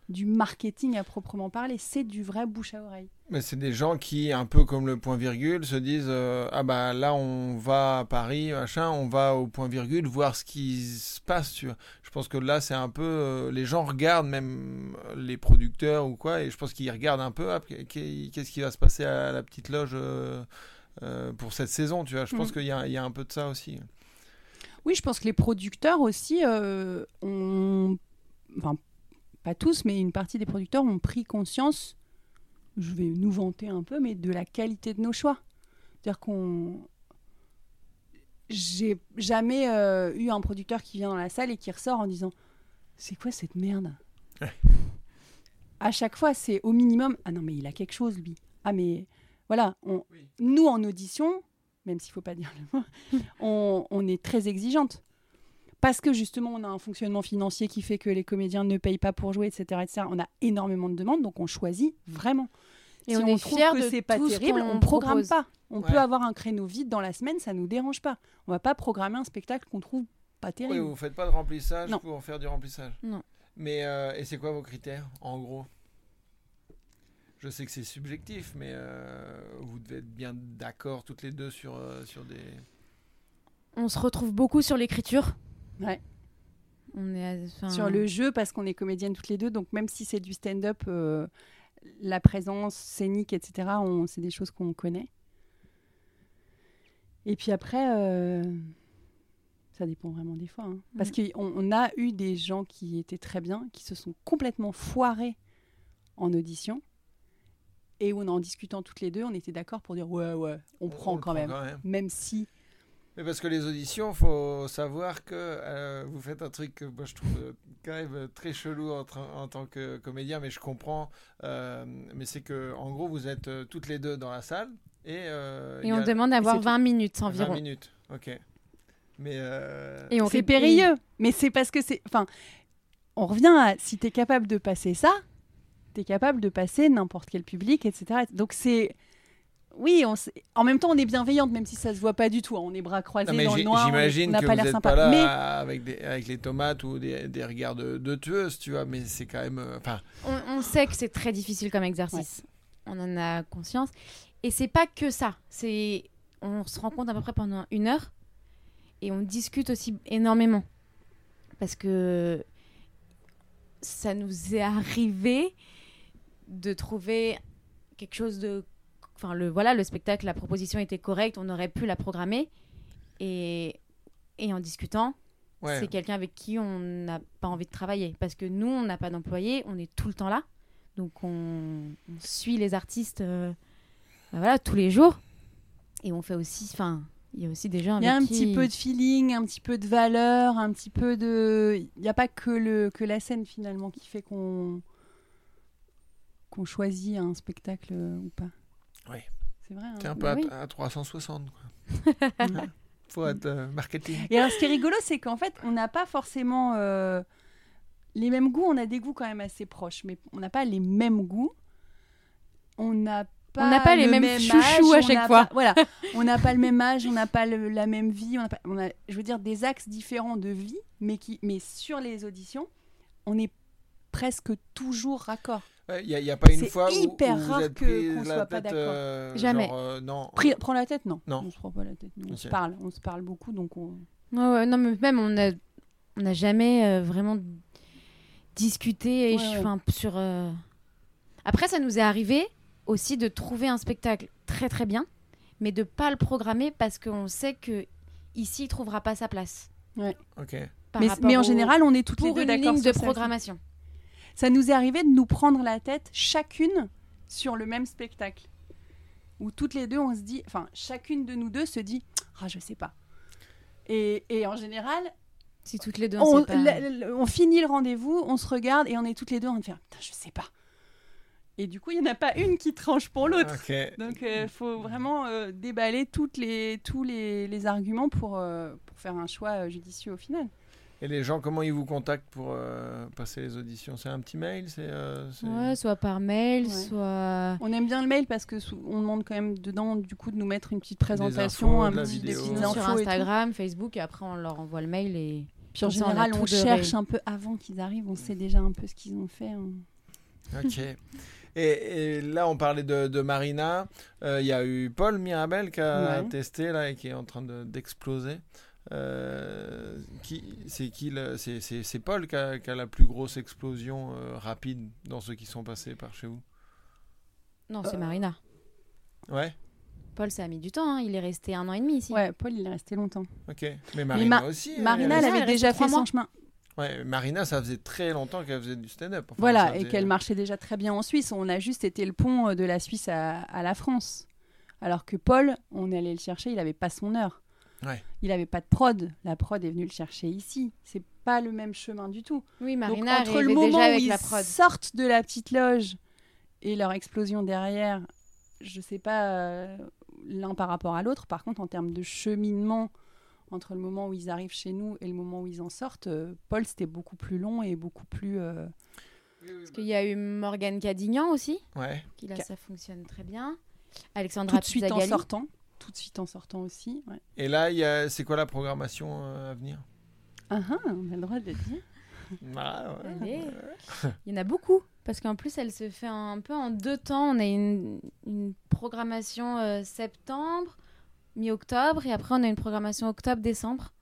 du marketing à proprement parler. C'est du vrai bouche à oreille. Mais c'est des gens qui, un peu comme le point virgule, se disent euh, ah bah là on va à Paris, machin, on va au point virgule voir ce qui se passe. Tu vois. Je pense que là c'est un peu euh, les gens regardent même les producteurs ou quoi et je pense qu'ils regardent un peu ah, qu'est-ce qui va se passer à la petite loge euh, pour cette saison. Tu vois. Je pense Mm. qu'il y, y a un peu de ça aussi. Oui, je pense que les producteurs aussi euh, ont. Enfin, pas tous, mais une partie des producteurs ont pris conscience, je vais nous vanter un peu, mais de la qualité de nos choix. C'est-à-dire qu'on. J'ai jamais euh, eu un producteur qui vient dans la salle et qui ressort en disant C'est quoi cette merde? (laughs) À chaque fois, c'est au minimum Ah non, mais il a quelque chose, lui. Ah, mais voilà, on... Oui. nous en audition, même s'il faut pas dire le mot, (laughs) on, on est très exigeante. Parce que justement, on a un fonctionnement financier qui fait que les comédiens ne payent pas pour jouer, etc. etc. On a énormément de demandes, donc on choisit vraiment. Et si on on, est trouve fiers que c'est pas terrible, on programme propose. pas. On Ouais. peut avoir un créneau vide dans la semaine, ça nous dérange pas. On va pas programmer un spectacle qu'on trouve pas Oui, terrible. vous faites pas de remplissage Non. pour faire du remplissage. Non. Mais euh, et c'est quoi vos critères en gros? Je sais que c'est subjectif, mais euh, vous devez être bien d'accord toutes les deux sur euh, sur des. On se retrouve beaucoup sur l'écriture. Ouais. On est, enfin, Sur le jeu, parce qu'on est comédiennes toutes les deux, donc même si c'est du stand-up, euh, la présence scénique, etc., on- c'est des choses qu'on connaît. Et puis après, euh, ça dépend vraiment des fois. hein. Parce qu'on on a eu des gens qui étaient très bien, qui se sont complètement foirés en audition. Et on, en discutant toutes les deux, on était d'accord pour dire ouais, ouais, on, prend quand même. même. Même si. Mais parce que les auditions, faut savoir que euh, vous faites un truc que moi je trouve euh, quand même très chelou en, tant que comédien, mais je comprends. euh, mais c'est que en gros, vous êtes toutes les deux dans la salle et. euh, Et on a demande d'avoir c'est tout. 20 minutes 20 environ. minutes. Ok. Mais. euh, Et on C'est ré- périlleux, mais c'est parce que c'est. Enfin, on revient à si tu es capable de passer ça, tu es capable de passer n'importe quel public, etc. Donc c'est. Oui, on s- en même temps, on est bienveillante, même si ça se voit pas du tout. hein. On est bras croisés Non, mais dans le noir. on- j'imagine que pas vous sympa. pas là mais avec, des, avec les tomates ou des, des regards de, de tueuse, tu vois, mais c'est quand même. euh, Enfin, On, on sait que c'est très difficile comme exercice. On en a conscience. Et c'est pas que ça. C'est on se rencontre à peu près pendant une heure et on discute aussi énormément parce que ça nous est arrivé de trouver quelque chose de enfin le voilà le spectacle la proposition était correcte on aurait pu la programmer et et en discutant ouais. c'est quelqu'un avec qui on n'a pas envie de travailler. Parce que nous, on n'a pas d'employés, on est tout le temps là. Donc on, on suit les artistes euh, bah voilà, tous les jours. Et on fait aussi, enfin, il y a aussi des gens il y a un petit peu de feeling, un petit peu de valeur, un petit peu de. Il n'y a pas que, le, que la scène finalement qui fait qu'on qu'on choisit un spectacle euh, ou pas. Oui. C'est vrai. hein. C'est un peu bah à, oui. à 360. Quoi. (laughs) Ouais. Faut être euh, marketing. Et alors, ce qui est rigolo, c'est qu'en fait, on n'a pas forcément euh, les mêmes goûts. On a des goûts quand même assez proches, mais on n'a pas les mêmes goûts. On n'a pas, n'a pas les le mêmes même chouchous âge, à chaque fois. pas- voilà, (laughs) on n'a pas le même âge, on n'a pas le- la même vie. On, n'a pas, on a, je veux dire, des axes différents de vie, mais qui, mais sur les auditions, on est presque toujours raccord. Il n'y a, y a pas une fois où, hyper où vous rare êtes que- pris qu'on la soit pas d'accord. euh, Jamais. genre, euh, non. Pris- prends la tête, non. Non. On se prend pas la tête. nous. On se Ok. parle, on se parle beaucoup, donc on. Ouais, ouais, non, mais même, on a- on n'a jamais euh, vraiment discuté et Ouais, ouais. sur. euh, Après, ça nous est arrivé aussi de trouver un spectacle très très bien, mais de pas le programmer parce qu'on sait que ici, il trouvera pas sa place. Ok. par Mais, en au- général, on est toutes les pour deux une d'accord ligne sur de ça. programmation. Ça nous est arrivé de nous prendre la tête chacune sur le même spectacle. Où toutes les deux, on se dit, enfin, chacune de nous deux se dit, ah, je sais pas. Et, et en général, Si toutes les deux, on, on, sait pas. le- le- on finit le rendez-vous, on se regarde et on est toutes les deux en train de faire, putain, je sais pas. Et du coup, il n'y en a pas une qui tranche pour l'autre. Donc, il faut vraiment euh, déballer toutes les, tous les, les arguments pour, euh, pour faire un choix euh, judicieux au final. Et les gens, comment ils vous contactent pour euh, passer les auditions? C'est un petit mail c'est, euh, c'est- Ouais, soit par mail, Ouais. soit. On aime bien le mail parce que on demande quand même dedans du coup de nous mettre une petite présentation, infos, un petit, des Sur et. Instagram, Facebook, et après on leur envoie le mail et. Puis en on a général, on, cherche un peu avant qu'ils arrivent, on sait déjà un peu ce qu'ils ont fait. hein. Ok. Et, et là, on parlait de, de Marina. Euh, Il y a eu Paul Mirabel qui a Ouais. testé là et qui est en train de- d'exploser. Euh, qui, c'est qui le- c'est, c'est- c'est Paul qui a, qui a la plus grosse explosion euh, rapide dans ceux qui sont passés par chez vous? Non, Euh, c'est Marina. Ouais. Paul, ça a mis du temps. hein. Il est resté un an et demi ici. Ouais, Paul, il est resté longtemps. Ok. Mais Marina Ma- aussi. elle Marina, elle elle avait déjà fait son chemin. Ouais, Marina, ça faisait très longtemps qu'elle faisait du stand-up. Enfin, voilà, et qu'elle marchait déjà très bien en Suisse. On a juste été le pont euh, de la Suisse à, à la France. Alors que Paul, on est allé le chercher, il n'avait pas son heure. Ouais. Il n'avait pas de prod. La prod est venue le chercher ici. C'est pas le même chemin du tout. Oui, Donc, Marina entre le moment déjà où ils la prod. sortent de la petite loge et leur explosion derrière, je sais pas euh, l'un par rapport à l'autre. Par contre, en termes de cheminement entre le moment où ils arrivent chez nous et le moment où ils en sortent, euh, Paul c'était beaucoup plus long et beaucoup plus. euh, Parce qu'il y a eu Morgane Cadignan aussi, Ouais. qui là ça fonctionne très bien. Alexandra tout de suite en sortant. Tout de suite en sortant aussi. ouais. Et là, il y a- c'est quoi la programmation euh, à venir? Ah ah, on a le droit de le dire. (laughs) Ah, ouais. Allez. (laughs) Il y en a beaucoup, parce qu'en plus elle se fait un peu en deux temps. On a une, une programmation euh, septembre, mi-octobre, et après on a une programmation octobre-décembre.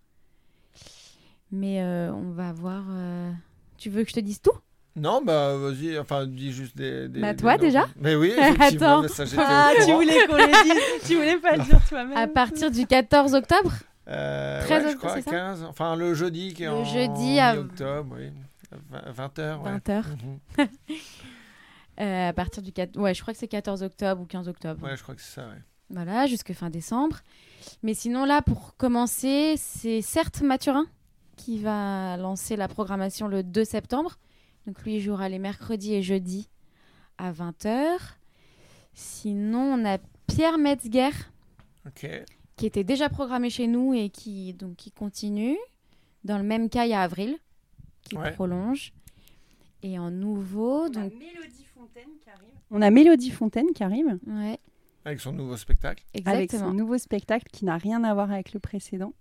Mais euh, on va voir. euh, Tu veux que je te dise tout? Non, bah vas-y, enfin dis juste des. des Bah, des toi, noms. déjà Mais oui, effectivement, Attends. ça, Ah, tu voulais qu'on le dise. tu voulais pas le dire toi-même. À partir du 14 octobre Euh, 13 ouais, je octobre, crois, c'est ça 15. Enfin, le jeudi qui est Le en jeudi à- octobre, oui. 20h, ouais. 20h. Mhm. (laughs) Euh, à partir du 4... Ouais, je crois que c'est 14 octobre ou 15 octobre. Ouais, je crois que c'est ça, ouais. Voilà, jusque fin décembre. Mais sinon, là, pour commencer, c'est certes Mathurin qui va lancer la programmation le 2 septembre. Donc lui il jouera les mercredis et jeudis à 20h. Sinon, on a Pierre Metzger qui était déjà programmé chez nous et qui, donc, qui continue. Dans le même cas, il y a Avril qui Ouais. prolonge. Et en nouveau, donc, Mélodie Fontaine qui arrive. On a Mélodie Fontaine qui arrive ouais, Avec son nouveau spectacle. avec exactement. son nouveau spectacle qui n'a rien à voir avec le précédent,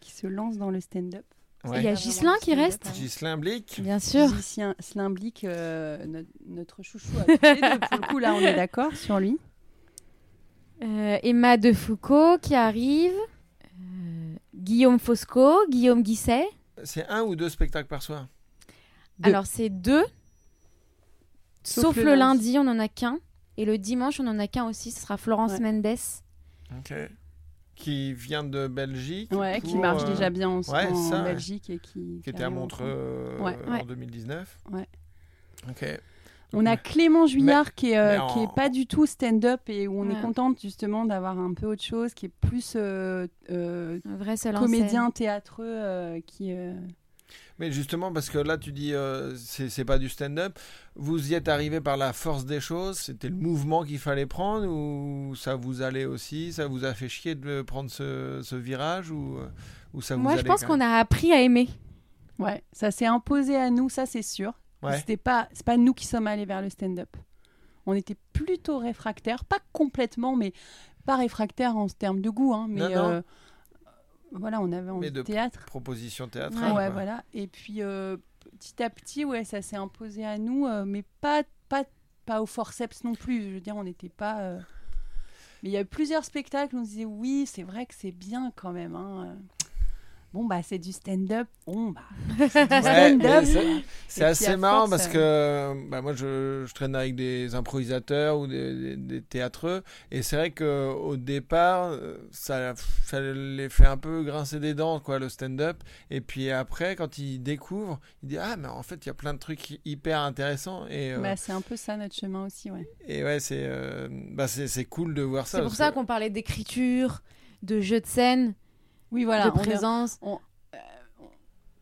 qui se lance dans le stand-up. Il y a Ghislain qui reste, Ghislain Blick. bien sûr. Ghislain Slimblick, euh, notre, notre chouchou à. Pour le coup, là, on est d'accord sur lui. Euh, Emma de Foucault qui arrive. Euh, Guillaume Fosco, Guillaume Guisset. C'est un ou deux spectacles par soir? Deux. Alors c'est deux. Sauf Sauf, le le, lundi. on en a qu'un. Et le dimanche, on en a qu'un aussi. Ce sera Florence Ouais. Mendes. Ok. Qui vient de Belgique. Ouais, qui marche euh, déjà bien en, ouais, en ça. Belgique et qui, Qui était à en Montreux euh, Ouais. en Ouais. 2019. Ouais. Ok. On a Clément Juillard qui, est, euh, mais en- qui est pas du tout stand-up et où on est contente justement d'avoir un peu autre chose, qui est plus euh, euh, Un vrai comédien théâtreux euh, qui. Mais justement, parce que là, tu dis, euh, c'est c'est pas du stand-up. Vous y êtes arrivé par la force des choses? C'était le mouvement qu'il fallait prendre ou ça vous allait aussi? Ça vous a fait chier de prendre ce, ce virage ou, euh, ou ça vous Moi, je pense qu'on a appris à aimer. Ouais, ça s'est imposé à nous, ça c'est sûr. Ouais. C'était pas, c'est pas nous qui sommes allés vers le stand-up. On était plutôt réfractaires, pas complètement, mais pas réfractaires en termes de goût, hein, mais Non, non. euh, voilà, on avait envie de de théâtre. Proposition théâtrale. ouais, voilà. Et puis euh, petit à petit, ouais, ça s'est imposé à nous, euh, mais pas, pas, pas au forceps non plus. Je veux dire, on n'était pas. euh, Mais il y a eu plusieurs spectacles, on se disait oui, c'est vrai que c'est bien quand même. hein. Bon bah c'est du stand-up. Bon bah (laughs) c'est du stand-up. assez marrant force, parce euh, que bah, moi je, je traîne avec des improvisateurs ou des, des, des théâtreux et c'est vrai que au départ euh, ça, ça les fait un peu grincer des dents quoi le stand-up et puis après quand ils découvrent ils disent ah mais en fait il y a plein de trucs hyper intéressants et, euh, Bah, c'est un peu ça notre chemin aussi, ouais. et ouais c'est euh, bah, c'est cool de voir ça. C'est pour ça qu'on parlait d'écriture, de jeu de scène, Oui, voilà. de on présence.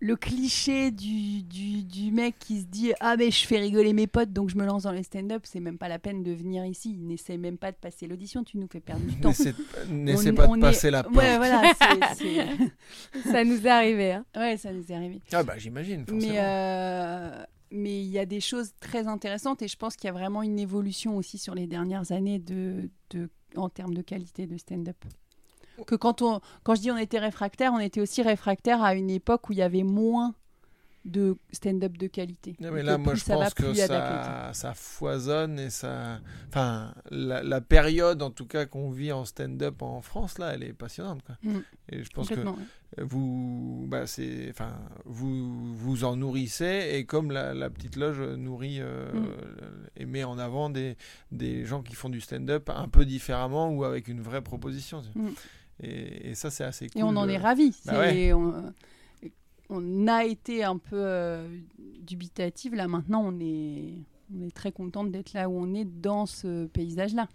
le cliché du, du, du mec qui se dit ah mais je fais rigoler mes potes donc je me lance dans les stand-up c'est même pas la peine de venir ici n'essaie même pas de passer l'audition tu nous fais perdre du (laughs) temps N'essaie pas on de est- passer la porte. ouais voilà (laughs) Ça nous est arrivé. hein. ouais ça nous est arrivé Ah bah j'imagine, forcément. mais euh, mais il y a des choses très intéressantes et je pense qu'il y a vraiment une évolution aussi sur les dernières années de, de en termes de qualité de stand-up que quand on quand je dis on était réfractaire on était aussi réfractaire à une époque où il y avait moins de stand-up de qualité Non, mais là, moi, je pense que ça, ça foisonne et ça. Enfin, la, la période, en tout cas, qu'on vit en stand-up en France, là, elle est passionnante. Quoi. Mm. Et je pense que ouais. vous, bah, c'est, enfin, vous, vous en nourrissez et comme la, la petite loge nourrit euh, Mm. et met en avant des, des gens qui font du stand-up un peu différemment ou avec une vraie proposition. Et, et ça, c'est assez cool. Et on en est ravis. Bah ouais. on, on a été un peu euh, dubitative. Là, maintenant, on est, on est très contente d'être là où on est dans ce paysage-là.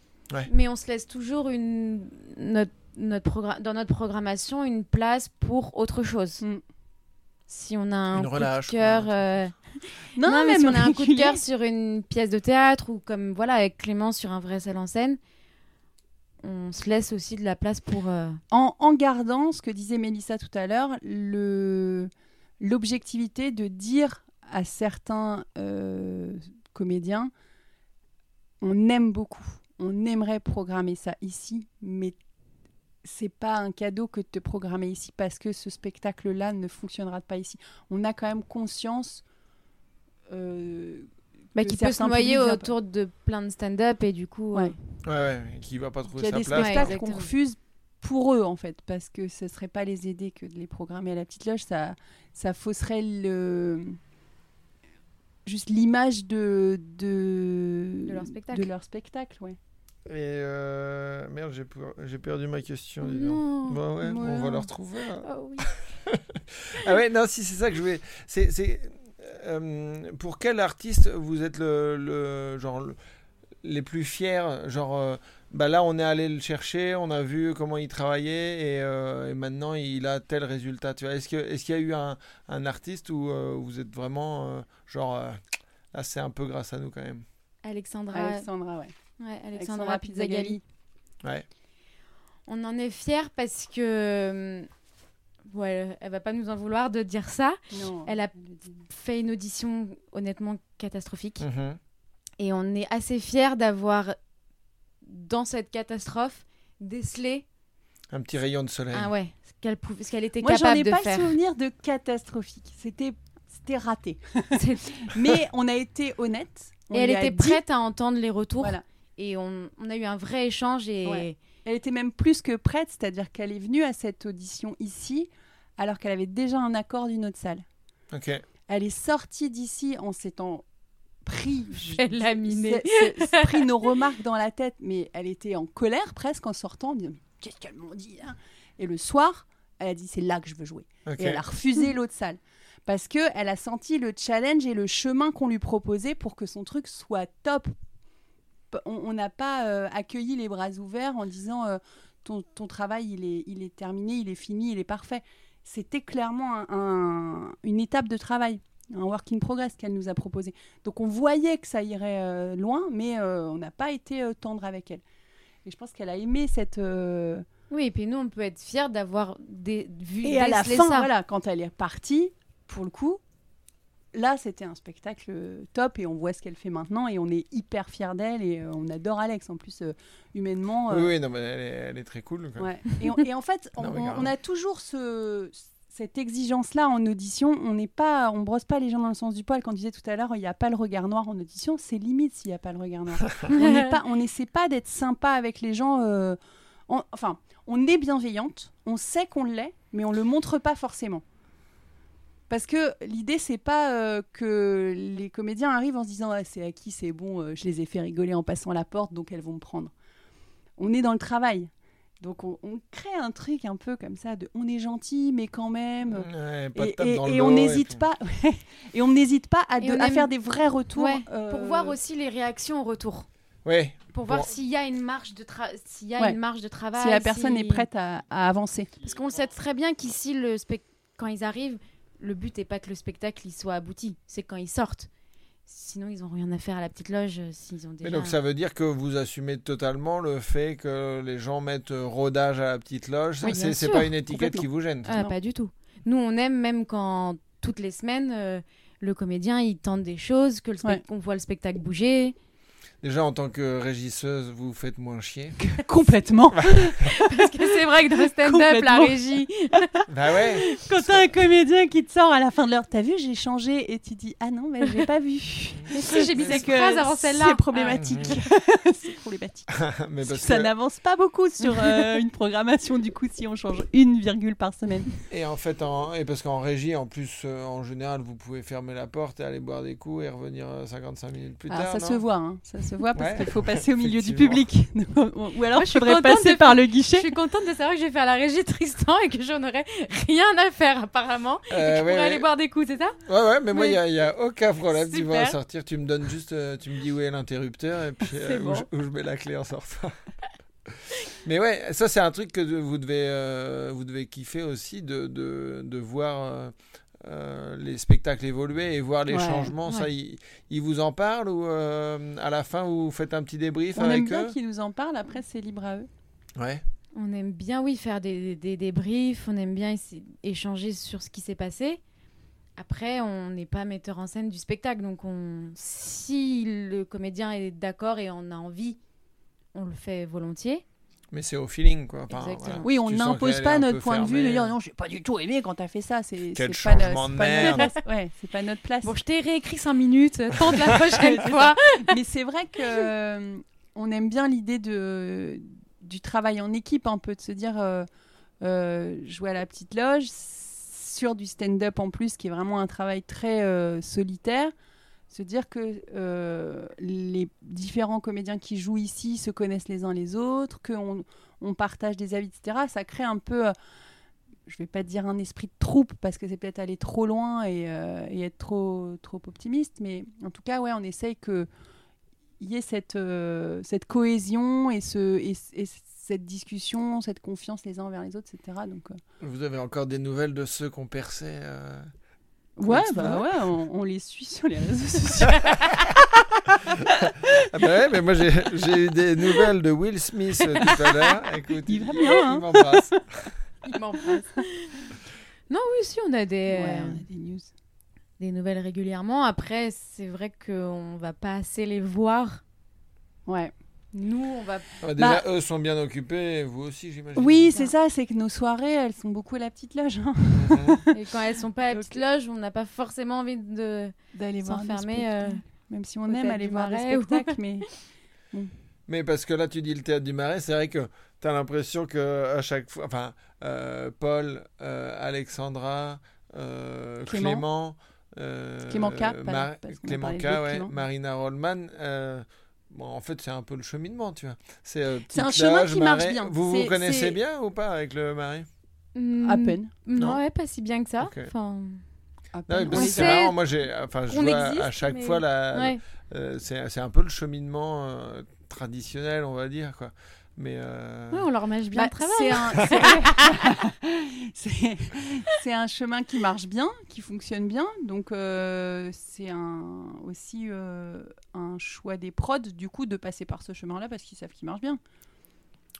Mais on se laisse toujours une notre, notre progra- dans notre programmation une place pour autre chose. Mm. Si on a un Une coup relâche, de cœur, euh, Non, non, mais si on a un coup de cœur sur une pièce de théâtre ou comme voilà avec Clément sur un vrai seul en scène, on se laisse aussi de la place pour. euh, en, gardant ce que disait Mélissa tout à l'heure, l'objectivité de dire à certains euh, comédiens on aime beaucoup, on aimerait programmer ça ici, mais c'est pas un cadeau que de te programmer ici parce que ce spectacle-là ne fonctionnera pas ici. On a quand même conscience. euh, bah, qui peut se noyer autour de plein de stand-up et du coup. Ouais. euh, Ouais, ouais, et qui va pas trouver qu'il y a sa des place. spectacles Ouais, qu'on refuse pour eux en fait parce que ce serait pas les aider que de les programmer à la petite loge ça ça fausserait le juste l'image de de De leur spectacle. de leur spectacle ouais Et euh, merde, j'ai per- j'ai perdu ma question. Non. Bah ouais, on va la retrouver. Ah oui. (laughs) Ah ouais, non, si c'est ça que je voulais. C'est, c'est, euh, pour quel artiste vous êtes le, le genre le- les plus fiers Genre, euh, bah là, on est allé le chercher, on a vu comment il travaillait et, euh, et maintenant il a tel résultat. Tu vois, est-ce que, est-ce qu'il y a eu un, un artiste où euh, vous êtes vraiment euh, genre euh, là, c'est un peu grâce à nous quand même? Alexandra. Alexandra ouais Ouais, Alexandra, Alexandra Pizzagalli. Ouais. On en est fiers parce que. Ouais, elle va pas nous en vouloir de dire ça. non Elle a-. Fait une audition honnêtement catastrophique. Mhm. Et on est assez fiers d'avoir, dans cette catastrophe, décelé Un petit rayon de soleil. ah ouais, ce qu'elle pouvait- ce qu'elle était moi j'en capable ai de pas faire. le souvenir de catastrophique c'était c'était raté (laughs) (laughs) mais on a été honnête on Et elle était dit- prête à entendre les retours. voilà Et on, on a eu un vrai échange. Et Ouais. Elle était même plus que prête, c'est-à-dire qu'elle est venue à cette audition ici alors qu'elle avait déjà un accord d'une autre salle. Ok. Elle est sortie d'ici en s'étant pris, (laughs) c'est pris (laughs) nos remarques dans la tête, mais elle était en colère presque en sortant, en disant Mais qu'est-ce qu'elles m'ont dit hein? Et le soir, elle a dit c'est là que je veux jouer. Et elle a refusé (laughs) l'autre salle parce que elle a senti le challenge et le chemin qu'on lui proposait pour que son truc soit top. On n'a pas euh, accueilli les bras ouverts en disant euh, ton, ton travail il est, il est terminé, il est fini, il est parfait. C'était clairement un- un- une étape de travail, un work in progress qu'elle nous a proposé. Donc on voyait que ça irait euh, loin, mais on n'a pas été tendre avec elle. Et je pense qu'elle a aimé cette. oui, et puis nous, on peut être fiers d'avoir des, vu et à la fin, ça. voilà, quand elle est partie, pour le coup, là, c'était un spectacle euh, top et on voit ce qu'elle fait maintenant et on est hyper fiers d'elle et euh, on adore Alex. En plus, euh, humainement. euh, Oui, oui, non, mais elle est, elle est très cool. quoi. ouais. et, on- et en fait, (laughs) on, Non, mais on- carrément. on a toujours ce, cette exigence-là en audition. On n'est pas, on brosse pas les gens dans le sens du poil. Quand tu disais tout à l'heure, il n'y a pas le regard noir en audition, c'est limite s'il n'y a pas le regard noir. (laughs) on n'est pas, on n'essaie pas d'être sympa avec les gens. euh, on- enfin, on est bienveillante, on sait qu'on l'est, mais on le montre pas forcément. Parce que l'idée, c'est pas euh, que les comédiens arrivent en se disant Ah, c'est acquis, c'est bon, euh, je les ai fait rigoler en passant la porte, donc elles vont me prendre. On est dans le travail. Donc on, on crée un truc un peu comme ça de on est gentil, mais quand même. Ouais, pas de Et, on n'hésite puis- pas et on n'hésite pas à, Et de- on à aime- faire des vrais retours Ouais, euh, Pour voir aussi les réactions au retour. Ouais, Pour voir s'il y a une marge de, s'il y a Ouais. une marge de travail. si la personne si- est prête à, à avancer. Parce qu'on le sait très bien qu'ici, le quand ils arrivent, le but n'est pas que le spectacle il soit abouti, c'est quand ils sortent. Sinon, ils ont rien à faire à la petite loge euh, s'ils ont déjà. Mais donc ça veut dire que vous assumez totalement le fait que les gens mettent euh, rodage à la petite loge? Oui, c'est c'est pas une étiquette qui vous gêne. Ah, pas du tout. Nous, on aime même quand toutes les semaines, euh, le comédien il tente des choses, que le spec- Ouais. qu'on voit le spectacle bouger. Déjà en tant que régisseuse, vous faites moins chier. (laughs) Complètement. Parce que c'est vrai que dans le stand-up, la régie. (laughs) bah ouais. Quand t'as un comédien qui te sort à la fin de l'heure, t'as vu, j'ai changé, et tu dis, ah non, mais j'ai pas vu. Mais si, j'ai mis cette que phrase avant celle-là. (laughs) C'est problématique. c'est problématique. Mais parce ça que- n'avance pas beaucoup sur euh, une programmation, du coup, si on change une virgule par semaine. Et en fait, en... et parce qu'en régie, en plus, euh, en général, vous pouvez fermer la porte et aller boire des coups et revenir euh, 55 minutes plus Ah, tard. ça non? se voit, hein. ça se voit parce Ouais. qu'il faut passer au milieu du public. (laughs) Ou alors, Moi, je je faudrait passer de par le Je guichet. suis contente de savoir que je vais faire la régie Tristan et que j'en aurai rien à faire apparemment. et que Euh, je ouais, pourrais ouais. aller boire des coups, c'est ça? Ouais, ouais, mais moi, il n'y a, y a aucun problème. Tu vas sortir, tu me donnes juste, euh, tu me dis où est l'interrupteur et puis euh, où, je, où je mets la clé en sortant. (laughs) mais ouais, ça, c'est un truc que vous devez, euh, vous devez kiffer aussi de, de, de voir. Euh, les spectacles évoluer et voir les Ouais, changements, ça, ils, ils vous en parlent ou euh, à la fin vous faites un petit débrief On aime avec bien eux qu'ils nous en parlent, après, c'est libre à eux. Ouais. On aime bien, oui, faire des, des débriefs, on aime bien essayer- échanger sur ce qui s'est passé. Après, on n'est pas metteur en scène du spectacle, donc on... si le comédien est d'accord et on a envie, on le fait volontiers. Mais c'est au feeling, quoi. Enfin, Exactement. voilà. Oui, on n'impose pas notre point de vue de dire non, j'ai pas du tout aimé quand t'as fait ça. C'est pas, pas. Ouais, pas notre place. Bon, je t'ai réécrit 5 minutes, tente la (laughs) prochaine fois. Mais c'est vrai que euh, on aime bien l'idée de du travail en équipe, un peu de se dire euh, euh, jouer à la petite loge sur du stand-up en plus, qui est vraiment un travail très euh, solitaire. Se dire que euh, les différents comédiens qui jouent ici se connaissent les uns les autres, qu'on on partage des avis, etc. Ça crée un peu, euh, je vais pas dire un esprit de troupe parce que c'est peut-être aller trop loin et, euh, être trop, trop optimiste, mais en tout cas, ouais, on essaye que il y ait cette, euh, cette cohésion et, ce, et, et cette discussion, cette confiance les uns envers les autres, etc. Donc, Vous avez encore des nouvelles de ceux qu'on euh, ouais, bah ouais, on, on les suit sur les réseaux (laughs) sociaux. Ah bah ouais, mais moi j'ai eu des nouvelles de Will Smith euh, tout à l'heure. (laughs) Écoute, Il va bien, hein. il m'embrasse. (laughs) Il m'embrasse. Non, oui, si, on a des, Ouais, euh, on a des news. des nouvelles régulièrement. Après, c'est vrai qu'on va pas assez les voir. Ouais. Nous, on va. Ah bah déjà, eux sont bien occupés, vous aussi, j'imagine. Oui, c'est ça, c'est que nos soirées, elles sont beaucoup à la petite loge. hein. Mhm. (laughs) Et quand elles sont pas à la petite loge, on n'a pas forcément envie de. D'aller voir des S'enfermer, euh. Même si on aime aller voir des ou- spectacles, (laughs) mais Mais parce que là, tu dis le théâtre du Marais, c'est vrai que tu as l'impression que à chaque fois, enfin, euh, Paul, euh, Alexandra, euh, Clément. Clément, euh, Clément K, Mar- Clément K, ouais, Clément. Marina Rollman. Bon, en fait, c'est un peu le cheminement, tu vois. C'est euh, C'est un chemin qui marche Marais. bien. Vous vous connaissez bien ou pas avec le Marais à peine. Non, Non. ouais, pas si bien que ça. Enfin, c'est marrant, moi j'ai, enfin, je vois à chaque mais- fois la, ouais. euh, c'est, c'est un peu le cheminement euh, traditionnel, on va dire quoi. Mais euh, Ouais, on leur mâche bien Bah, le travail. (laughs) c'est un- chemin qui marche bien, qui fonctionne bien. Donc, euh, c'est un, aussi euh, un choix des prods, du coup, de passer par ce chemin-là parce qu'ils savent qu'il marche bien.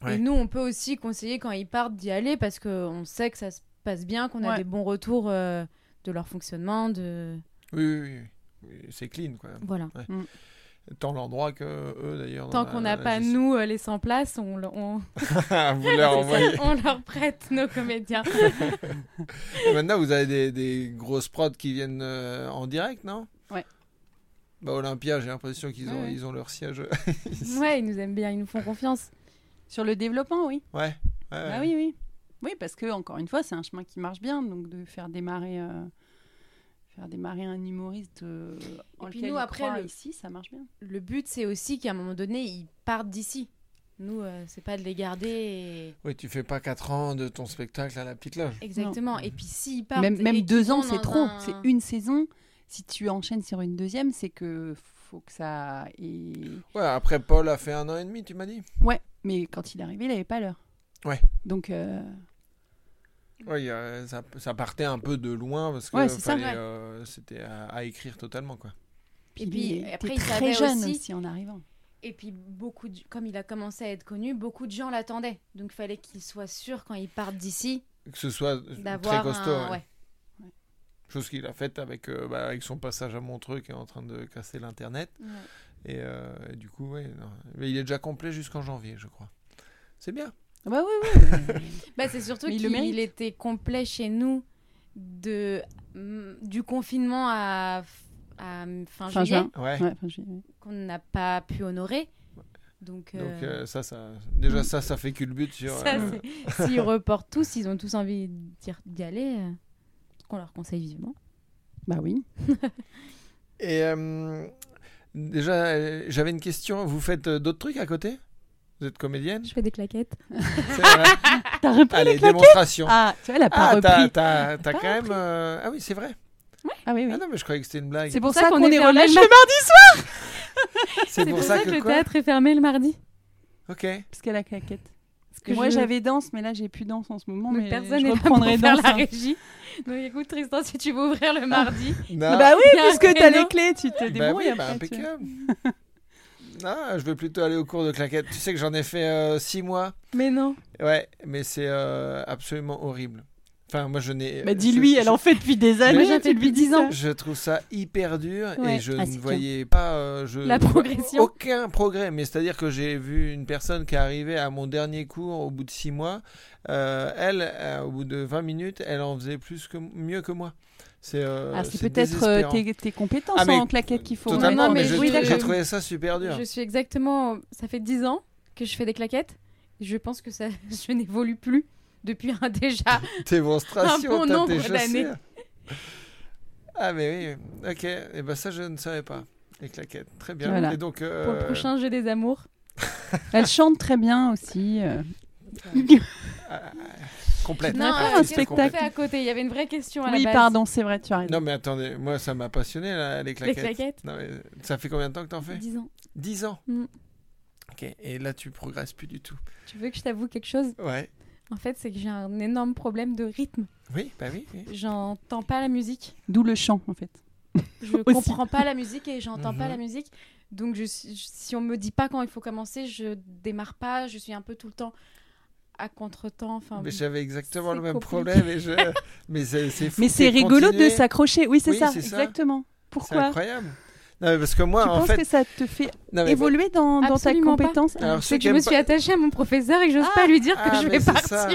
Ouais. Et nous, on peut aussi conseiller quand ils partent d'y aller parce qu'on sait que ça se passe bien, qu'on a des bons retours euh, de leur fonctionnement, de oui, oui, c'est clean quoi. voilà. Tant l'endroit que eux d'ailleurs. Tant qu'on n'a pas nous euh, les 100 places, on, on, (laughs) (laughs) vous leur (laughs) on leur prête nos comédiens. Et maintenant, vous avez des, des grosses prods qui viennent euh, en direct, non? Ouais. Bah Olympia, j'ai l'impression qu'ils ont, Ouais, ouais. ils ont leur siège. ouais, ils nous aiment bien, ils nous font confiance. Sur le développement, oui. ouais. ouais, Bah ouais. oui, oui. Oui, parce que, encore une fois, c'est un chemin qui marche bien. Donc, de faire démarrer, euh, faire démarrer un humoriste euh, en puis lequel nous, après, le- ici, ça marche bien. Le but, c'est aussi qu'à un moment donné, ils partent d'ici. Nous, euh, c'est pas de les garder. et- Oui, tu fais pas 4 ans de ton spectacle à la petite loge. Exactement. Et puis s'ils partent. Même, même et deux ans, c'est trop. un- C'est une saison. Si tu enchaînes sur une deuxième, c'est que faut que ça. Et... Ouais, après Paul a fait un an et demi, tu m'as dit Ouais, mais quand il est arrivé, il n'avait pas l'heure. Ouais. Donc, euh, A- ça, ça partait un peu de loin parce que Ouais, ouais. euh, c'était à, à écrire totalement quoi. Et puis, il était après, il très jeune aussi- aussi en arrivant. Et puis, beaucoup de- comme il a commencé à être connu, beaucoup de gens l'attendaient. Donc, il fallait qu'il soit sûr, quand il part d'ici, Que ce soit très d'avoir costaud. un... ouais. ouais. Chose qu'il a faite avec, euh, bah, avec son passage à Montreux qui est en train de casser l'internet. Ouais. Et, euh, et du coup, ouais, non. Mais il est déjà complet jusqu'en janvier, je crois. C'est bien. Bah oui, oui. oui. (laughs) Bah, c'est surtout qu'il était complet chez nous de, mm, du confinement à, à fin, Fin juillet, juin. Ouais. Ouais, qu'on n'a pas pu honorer. Donc, Donc euh, euh, ça, ça, déjà ça, ça fait culbute sur. ça, euh, s'ils reportent tous, ils ont tous envie d'y d'y aller, euh, qu'on leur conseille vivement. Bah oui. (laughs) Et euh, déjà, j'avais une question. Vous faites d'autres trucs à côté? Vous êtes comédienne Je fais des claquettes. C'est vrai (laughs) T'as repris Allez, les claquettes démonstration. Ah, tu vois, elle a pas Ah, repris. t'as, t'as Pas quand même. euh, Ah oui, c'est vrai. Ah oui, oui. Ah non, mais je croyais que c'était une blague. C'est pour ça ça qu'on qu'on est fermé relâché le mardi (laughs) C'est pour ça que le quoi théâtre est fermé le mardi. Ok. Parce qu'elle a claquette. Parce que moi je- j'avais danse, mais là j'ai plus danse en ce moment. mais Mais personne je n'est là pour reprendrai faire danse. la hein. régie. Donc écoute Tristan, si tu veux ouvrir le mardi, Non. Bah oui, Il y a un puisque t'as créneau. les clés, tu te Bah débrouilles oui, bah après. tu vois. impeccable. Non, je vais plutôt aller au cours de claquettes. Tu sais que j'en ai fait euh, six mois. mais non. Ouais, mais c'est euh, absolument horrible. Enfin, moi, je n'ai. Bah dis-lui, je- elle en fait depuis des années. Fais lui depuis dis 10 ans. Je trouve ça hyper dur Ouais. et je Ah, ne voyais pas euh, je La ne vois progression. Aucun progrès, mais c'est-à-dire que j'ai vu une personne qui est arrivée à mon dernier cours au bout de six mois. euh, elle, euh, au bout de 20 minutes, elle en faisait plus que mieux que moi. C'est euh, Ah, c'est peut-être euh, tes, tes compétences Ah, mais en claquettes qu'il faut. Totalement, non, mais, mais oui, j'ai trouvé ça super dur. Je suis exactement. Ça fait 10 ans que je fais des claquettes. Je pense que ça, (laughs) je n'évolue plus depuis un déjà. (laughs) Démonstration, Un bon nombre d'années. Ah, mais oui, ok. Et ben ça, je ne savais pas. Les claquettes, très bien. Voilà. Et donc, euh, Pour le prochain jeu des amours. (laughs) Elle chante très bien aussi. euh. Complète. Non, euh, un spectacle. fait à côté Il y avait une vraie question à Oui, la base. pardon, c'est vrai, tu as raison. Non, mais attendez, moi, ça m'a passionné, là, les Les claquettes. claquettes Non, mais ça fait combien de temps que t'en fais? 10 ans. 10 ans? Mm. Ok, et là, tu progresses plus du tout. Tu veux que je t'avoue quelque chose? Ouais. En fait, c'est que j'ai un énorme problème de rythme. Oui, bah oui. oui. J'entends pas la musique. D'où le chant, en fait. Je (laughs) comprends pas la musique et j'entends pas Mhm. la musique. Donc, je, suis- je- si on me dit pas quand il faut commencer, je démarre pas. Je suis un peu tout le temps à contre-temps. Enfin, Mais j'avais exactement c'est le même compliqué. problème. Et je... (laughs) Mais c'est c'est fou. Mais c'est de rigolo de s'accrocher. Oui, c'est Oui, ça, c'est ça. exactement. C'est Pourquoi? incroyable. Non, mais parce que moi, Tu en penses fait. que ça te fait non, évoluer dans, dans ta compétence Alors, c'est que je me suis pas- attachée à mon professeur et que j'ose Ah. pas lui dire Ah, que je mais vais c'est partir. ça.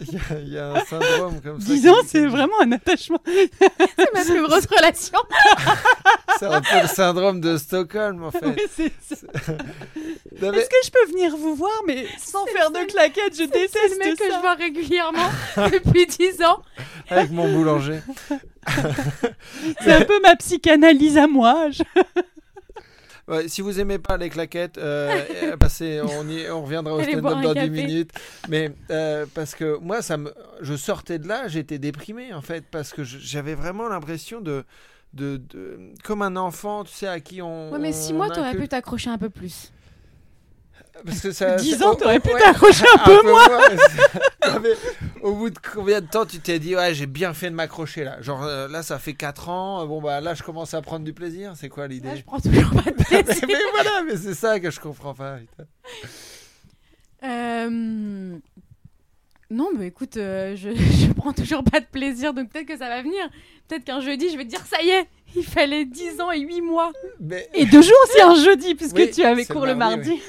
Il y, a, il y a un syndrome comme ça. 10 qui- ans, c'est vraiment un attachement. C'est ma plus grosse (laughs) relation. C'est un peu le syndrome de Stockholm, en fait. Oui, c'est ça. (laughs) Non, mais- Est-ce que je peux venir vous voir, mais sans C'est faire de claquettes Je C'est déteste le mec que ça. je vois régulièrement (laughs) depuis 10 ans. Avec mon boulanger. (laughs) C'est un peu ma psychanalyse à moi. Je- (laughs) Ouais, si vous aimez pas les claquettes, euh, euh, passez, on, y, on reviendra au stand-up dans 10 café. minutes. Mais euh, parce que moi, ça me, je sortais de là, j'étais déprimé en fait, parce que j'avais vraiment l'impression de, de, de- comme un enfant, tu sais, à qui on. Ouais, mais 6 on mois, t'aurais pu t'accrocher un peu plus. Parce que ça. 10 c'est- ans, t'aurais pu ouais, t'accrocher un peu moins. (laughs) Non, mais au bout de combien de temps tu t'es dit, ouais, j'ai bien fait de m'accrocher là Genre euh, là, ça fait 4 ans, euh, bon bah là, je commence à prendre du plaisir. C'est quoi l'idée? Je prends toujours pas de (laughs) plaisir. mais voilà, mais c'est ça que je comprends pas. Euh, Non, mais écoute, euh, je, (laughs) je prends toujours pas de plaisir, donc peut-être que ça va venir. Peut-être qu'un jeudi, je vais te dire, ça y est, il fallait 10 ans et 8 mois. Mais, Et deux jours aussi un jeudi, puisque Oui, tu avais c'est cours le mardi.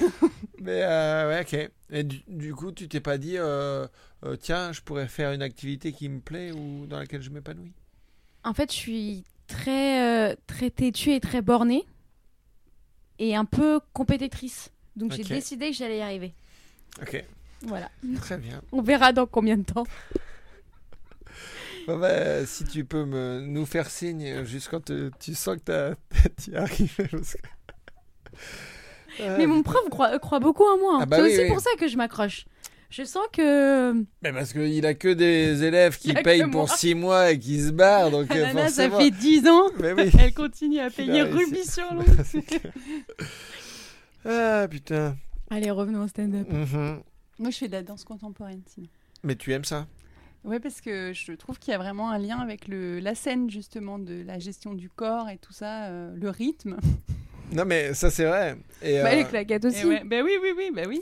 Mais euh, ouais, ok. Et du, du coup, tu t'es pas dit, euh, euh, tiens, je pourrais faire une activité qui me plaît ou dans laquelle je m'épanouis? En fait, je suis très, très têtue et très bornée. Et un peu compétitrice. Donc j'ai décidé que j'allais y arriver. Ok, Voilà. très bien. (laughs) On verra dans combien de temps. (laughs) Bah, si tu peux me, nous faire signe euh, tu sens que tu (laughs) y arrivé. Parce que... Ah, Mais mon prof croit, croit beaucoup en moi. Ah bah C'est oui, aussi oui. pour ça que je m'accroche. Je sens que. Mais parce qu'il a que des élèves qui payent pour moi. 6 mois et qui se barrent. Donc euh, Nana, ça forcément. fait 10 ans. Mais oui. (laughs) Elle continue à payer rubis sur l'ongle. (laughs) Ah putain. Allez, revenons au stand-up. Mhm. Moi, je fais de la danse contemporaine, sinon. Mais tu aimes ça? Ouais, parce que je trouve qu'il y a vraiment un lien avec le, la scène, justement, de la gestion du corps et tout ça, euh, le rythme. (laughs) Non, mais ça, c'est vrai. Et, Bah, euh, les claquettes aussi. Et ouais, bah oui, oui, oui, bah oui.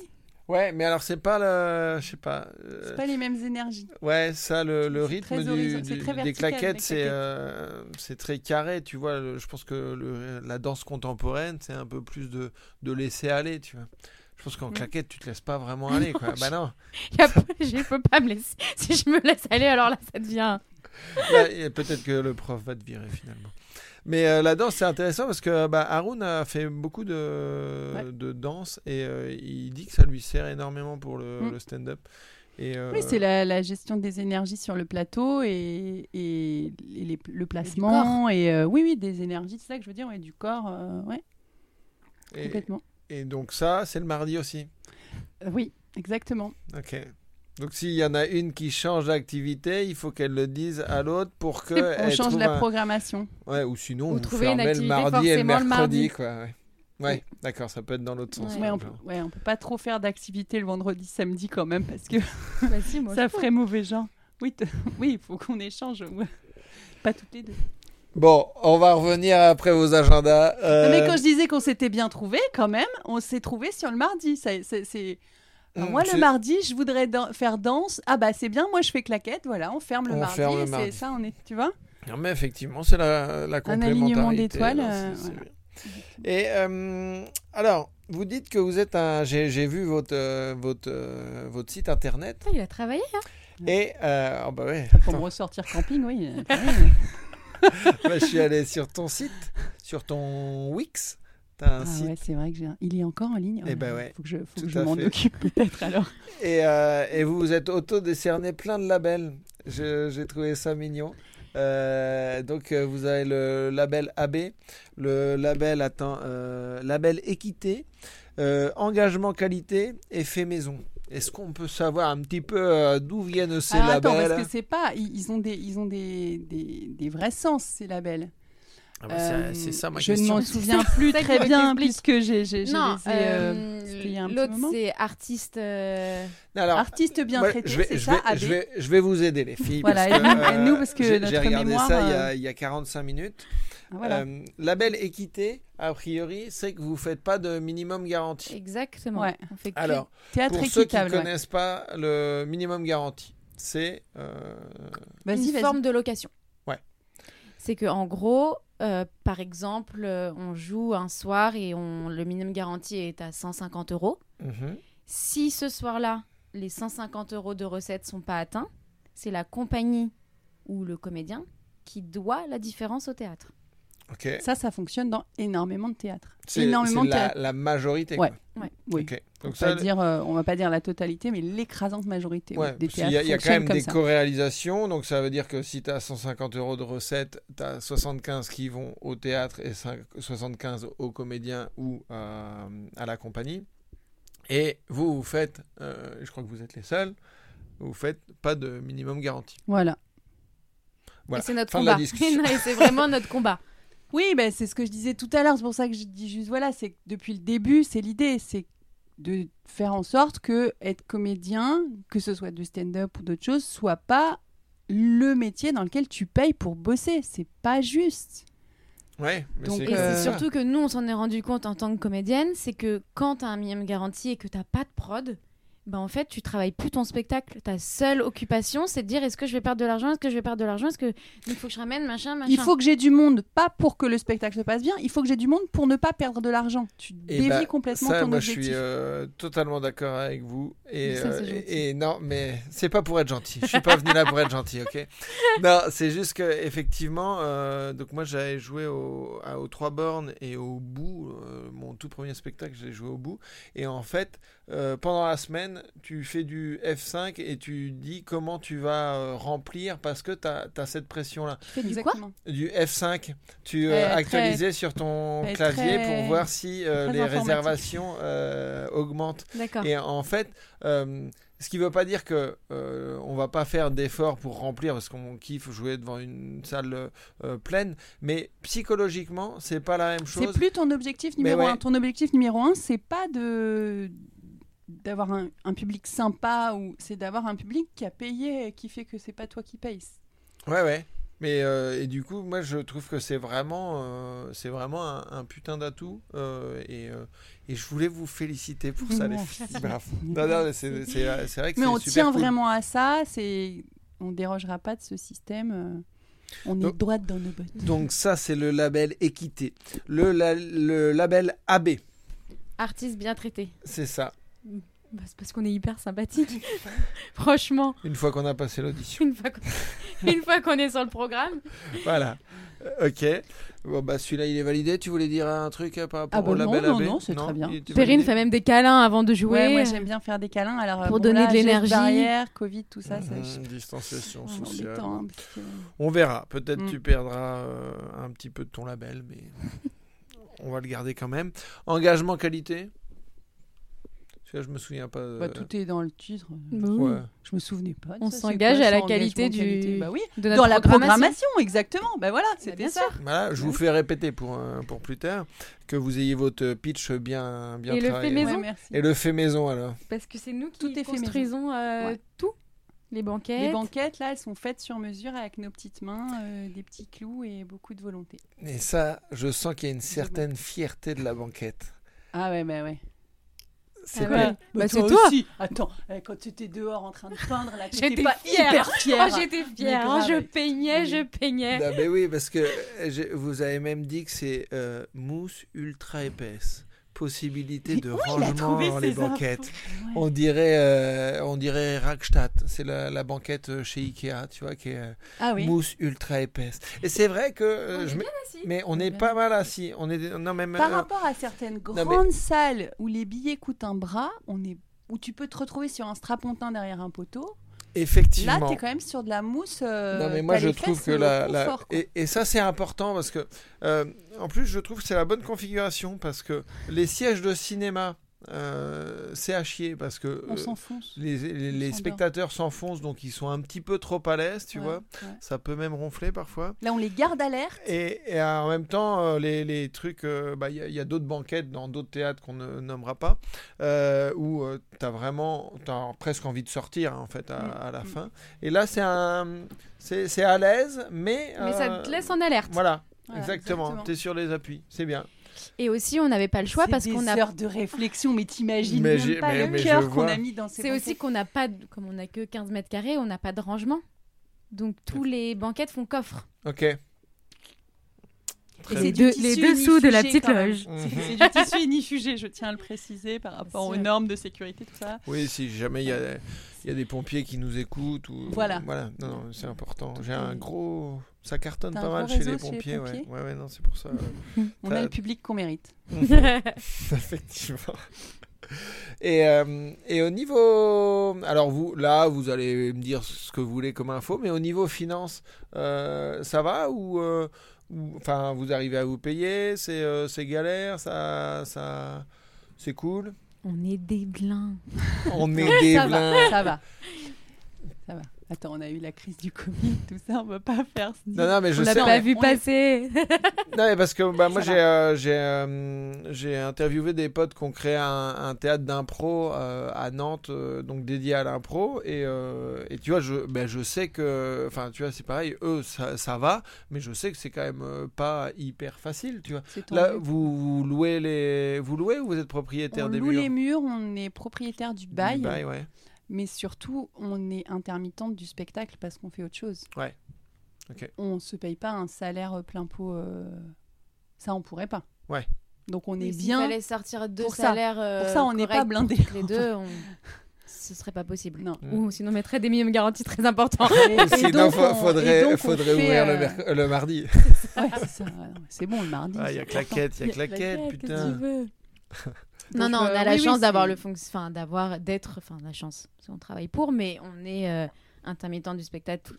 ouais, mais alors, c'est pas le. Je sais pas. euh, C'est pas les mêmes énergies. Ouais, ça, le, le rythme du, des claquettes, les c'est claquettes. euh, c'est très carré, tu vois. le- je pense que le- la danse contemporaine, c'est un peu plus de, de laisser aller, tu vois. Je pense qu'en Mm. claquette, tu te laisses pas vraiment (laughs) aller, quoi. bah non. Je peux pas me laisser. (laughs) Si je me laisse aller, alors là, ça devient. Peut-être que le prof va te virer finalement. Mais euh, la danse, c'est intéressant parce que bah, Haroun a fait beaucoup de, Ouais. de danse et euh, il dit que ça lui sert énormément pour le, Mm. le stand-up. Et, euh, Oui, c'est la, la gestion des énergies sur le plateau et, et les- le placement. Et, euh, oui, oui, des énergies, c'est ça que je veux dire, ouais, du corps. euh, ouais, et, complètement. et donc ça, c'est le mardi aussi. Euh, oui, exactement. Ok. Donc s'il y en a une qui change d'activité, il faut qu'elle le dise à l'autre pour que (laughs) On elle change la un- programmation. Ouais, ou sinon Ou vous trouver une fermez le mardi et le forcément le mercredi, mardi. quoi. Ouais, Ouais, d'accord, ça peut être dans l'autre sens. Ouais. On peut, genre. ouais, on peut pas trop faire d'activité le vendredi, samedi quand même, parce que (laughs) Bah, si, moi, ça ferait mauvais genre. Oui, (laughs) oui, il faut qu'on échange. Pas toutes les deux. Bon, on va revenir après vos agendas. Euh, Non, mais quand je disais qu'on s'était bien trouvé, quand même, on s'est trouvé sur le mardi. Ça- c'est- c'est- Alors, mm, moi, le mardi, je voudrais dan- faire danse. Ah bah c'est bien, moi je fais claquette. Voilà, on ferme le On mardi. ferme le mardi. ça, on est, tu vois Non, mais effectivement, c'est la, la complémentarité. alignement d'étoiles, euh, voilà. bien. Et euh, alors, vous dites que vous êtes un. J'ai vu votre, euh, votre, euh, votre site internet. Putain, Il a travaillé. hein. Et. euh, oh bah ouais. Pour me ressortir camping, oui. euh, (laughs) oui. bah, je suis allé sur ton site, sur ton Wix. T'as un Ah site. ouais, c'est vrai que j'ai. un- Il est encore en ligne. Eh Oh ben là, ouais, Faut que je, m'en occupe (laughs) peut-être alors. Et, euh, et vous vous êtes auto-décerné plein de labels. J'ai trouvé ça mignon. Euh, donc euh, vous avez le label AB, le label attends, euh, label équité, engagement qualité et fait maison. Est-ce qu'on peut savoir un petit peu d'où viennent ces Alors attends, labels? parce que c'est pas. Ils, ils ont des, ils ont des, des, des vrais sens ces labels. Ah bah, c'est- Euh, C'est ça ma je question. ne m'en (laughs) souviens plus très bien puisque j'ai Non, euh, euh, l'autre c'est artiste. euh, Alors, artiste bien moi, traité, je vais, c'est je ça, vais, je vais, je vais vous aider les filles. Voilà, parce que, aide-nous, parce que j'ai- notre j'ai regardé mémoire, ça il y, a, euh, il y a 45 minutes. Ah, voilà. Euh, label équité, a priori, c'est que vous faites pas de minimum garantie. Exactement. Ouais. On fait Alors, Théâtre pour ceux qui ne ouais. connaissent pas le minimum garantie, c'est euh, une forme de location. Ouais. C'est que en gros, euh, par exemple, euh, on joue un soir et on, le minimum garanti est à 150 euros. mhm. Si ce soir-là, les 150 euros de recettes sont pas atteints, c'est la compagnie ou le comédien qui doit la différence au théâtre. Ça, ça fonctionne dans énormément de théâtres. C'est énormément c'est de la, théâtres. la majorité. Ouais. Oui. On Donc ça, pas dire, euh, on va pas dire la totalité, mais l'écrasante majorité ouais, oui, des théâtres il y a quand même des co-réalisations, donc ça veut dire que si tu as 150 euros de recettes, tu as 75 qui vont au théâtre et 5 75 aux comédiens ou euh, à la compagnie. Et vous, vous faites, euh, je crois que vous êtes les seuls, vous faites pas de minimum garantie. Voilà. Voilà. Et c'est notre Fin combat. (laughs) c'est vraiment notre combat. Oui, ben, c'est ce que je disais tout à l'heure. C'est pour ça que je dis juste voilà, c'est que depuis le début, c'est l'idée, c'est de faire en sorte que être comédien, que ce soit du stand-up ou d'autres choses, soit pas le métier dans lequel tu payes pour bosser. C'est pas juste. Ouais, mais Donc, c'est Et Euh, c'est surtout que nous, on s'en est rendu compte en tant que comédienne, c'est que quand tu as un minimum garanti et que tu pas de prod, bah en fait, tu travailles plus ton spectacle. Ta seule occupation, c'est de dire est-ce que je vais perdre de l'argent, est-ce que je vais perdre de l'argent, est-ce que il faut que je ramène machin, machin. Il faut que j'ai du monde, pas pour que le spectacle se passe bien, il faut que j'ai du monde pour ne pas perdre de l'argent. Tu Et dévis bah, complètement ça, ton moi, objectif. je suis euh, totalement d'accord avec vous. Et, Ça, c'est euh, et, et non, mais c'est pas pour être gentil. Je suis pas venu là pour être gentil, ok? (laughs) Non, c'est juste que effectivement, euh, donc moi j'avais joué au, à- aux trois bornes et au bout. euh, mon tout premier spectacle, j'ai joué au bout. Et en fait, euh, pendant la semaine, tu fais du F5 et tu dis comment tu vas euh, remplir parce que tu as, cette pression-là. Tu fais du quoi. Du F5, tu euh, très- actualisais sur ton ouais, clavier très- pour voir si euh, les réservations euh, augmentent. D'accord. Et en fait, euh, ce qui ne veut pas dire que euh, on va pas faire d'efforts pour remplir parce qu'on kiffe jouer devant une salle euh, pleine, mais psychologiquement, c'est pas la même C'est chose. plus ton objectif numéro ouais. un. Ton objectif numéro un, c'est pas de d'avoir un, un public sympa ou c'est d'avoir un public qui a payé et qui fait que c'est pas toi qui payes. Ouais, ouais. Mais euh, et du coup, moi, je trouve que c'est vraiment, euh, c'est vraiment un, un putain d'atout. euh, et, euh, et je voulais vous féliciter pour ça, les filles. Bravo. (laughs) Non, non, mais c'est c'est- c'est vrai que Mais c'est on super tient cool. vraiment à ça. C'est on dérogera pas de ce système. On est Donc- droite dans nos bottes. Donc ça, c'est le label équité. Le, la- le label AB, Artiste bien traité. c'est ça. Bah, c'est parce qu'on est hyper sympathique. (laughs) Franchement, Une fois qu'on a passé l'audition. (laughs) une fois qu'on est sur le programme. Voilà. Euh, ok. Bon, bah celui-là, il est validé. Tu voulais dire un truc euh, par rapport Ah bah au non, label non, AB? non, c'est très bien. Perrine fait même des câlins avant de jouer. Ouais, moi j'aime bien faire des câlins. Alors, Pour bon, donner là, de l'énergie. barrières, Covid, tout ça, ça Mhm, je- Distanciation c'est sociale. embêtant, hein, que- On verra. Peut-être Mm. tu perdras euh, un petit peu de ton label, mais (laughs) on va le garder quand même. Engagement qualité? Je me souviens pas. Bah, tout est dans le titre. Bah oui. ouais. Je me souvenais pas. On c'est s'engage à la qualité du- qualité Bah oui. De notre Dans la programmation. programmation, exactement. Bah voilà, c'était bien ça. sûr. Voilà, je vous fais répéter pour, euh, pour plus tard que vous ayez votre pitch bien, bien Et le fait travaillé. maison. Ouais, merci. Et le fait maison alors. Parce que c'est nous qui Tout est fait maison. construisons euh, Ouais. tout. Les banquettes. Les banquettes, là, elles sont faites sur mesure avec nos petites mains, euh, des petits clous et beaucoup de volonté. Et ça, je sens qu'il y a une certaine fierté de la banquette. Ah ouais, bah ouais. C'est Ah pas- ouais. Bah, c'est toi. aussi. Attends, euh, quand tu étais dehors en train de peindre, là, J'étais pas fière. hyper fière. Oh, j'étais fière. hein, grave. je peignais, Oui. je peignais. Ah, mais oui, parce que euh, vous avez même dit que c'est euh, mousse ultra épaisse. Possibilité de rangement dans les banquettes. Ouais. On dirait, euh, on dirait Rackstatt. C'est la, la banquette euh, chez Ikea, tu vois, qui est euh, Ah oui. mousse ultra épaisse. Et c'est vrai que euh, On je mais on On est pas mal assis. On est non même Par rapport à certaines mais- grandes salles où les billets coûtent un bras, on est où tu peux te retrouver sur un strapontin derrière un poteau. Effectivement. Là, t'es quand même sur de la mousse. euh, Non mais moi je trouve que la, et ça c'est important parce que euh, en plus je trouve que c'est la bonne configuration parce que les sièges de cinéma euh, c'est à chier parce que euh, les, les- les s'endort. spectateurs s'enfoncent donc ils sont un petit peu trop à l'aise tu Ouais, vois ouais. ça peut même ronfler parfois Là, on les garde alerte. et, et en même temps euh, les, les trucs bah, il y a, il y a d'autres banquettes dans d'autres théâtres qu'on ne nommera pas où tu as vraiment t'as presque envie de sortir hein, en fait à, Mm, à la mm. fin et là c'est un c'est à l'aise mais Mais ça te laisse en alerte. voilà, Voilà, exactement. exactement. Tu es sur les appuis. C'est bien. Et aussi, on n'avait pas le choix parce des qu'on a. heures de réflexion, mais t'imagines même pas mais- le cœur qu'on a mis dans ces C'est aussi qu'on n'a pas, de- comme on n'a que 15 mètres carrés, on n'a pas de rangement. Donc tous les banquettes font coffre. Ok. Et Très c'est bien. du deux- tissu les dessous de la petite loge. Mhm. C'est du (laughs) tissu inifugé, je tiens à le préciser par rapport aux normes de sécurité, tout ça. Oui, si jamais il y a, il y a des pompiers qui nous écoutent. Ou, Voilà. Voilà. Non, non, c'est important. J'ai un gros. Ça cartonne pas mal chez les, réseau chez les pompiers, ouais. ouais. Ouais, non, c'est pour ça. (laughs) On a le public qu'on mérite. (laughs) Effectivement. Et, euh, et au niveau. Alors, vous, là, vous allez me dire ce que vous voulez comme info, mais au niveau finance, euh, ça va ou. euh, ou- Enfin, vous arrivez à vous payer C'est euh, c'est galère Ça. ça c'est cool on est des blins. On est (laughs) des ça blins. va, ça va. Ça va. Attends, on a eu la crise du Covid, tout ça, on va pas faire. ce- Non, non, mais je on sais. n'a pas on vu est- passer. (laughs) Non, mais parce que bah, moi, j'ai euh, j'ai euh, j'ai interviewé des potes qui ont créé un, un théâtre d'impro euh, à Nantes, euh, donc dédié à l'impro. Et, euh, et tu vois, je, ben, je sais que. Enfin, tu vois, c'est pareil, eux, ça, ça va, mais je sais que c'est quand même pas hyper facile, tu vois. C'est Là, vous, vous louez les. Vous louez ou vous êtes propriétaire on des loue murs? les murs, on est propriétaire du Du bail, bail, ouais. Mais surtout on est intermittente du spectacle parce qu'on fait autre chose. Ouais. Ok. On se paye pas un salaire euh, plein pot. euh, Ça, on pourrait pas. Ouais. Donc on est Mais s'il bien. fallait sortir deux pour ça. salaires. Pour euh, ça, on n'est pas blindé. Les deux, on... (laughs) ce serait pas possible. Non. Ou sinon, on mettrait des minimums garantis très importants. (laughs) Et- et Sinon, donc, on- faudrait, et donc, on faudrait fait, ouvrir le, euh, merc- le mardi. (laughs) ouais, c'est ça. ouais, bon le mardi. Ah, il y a claquette, il y a claquette, putain. Donc, non, non, on euh, a la oui, oui, chance d'avoir le enfin d'avoir d'être, enfin la chance, parce qu'on travaille pour, mais on est euh, intermittent du spectacle.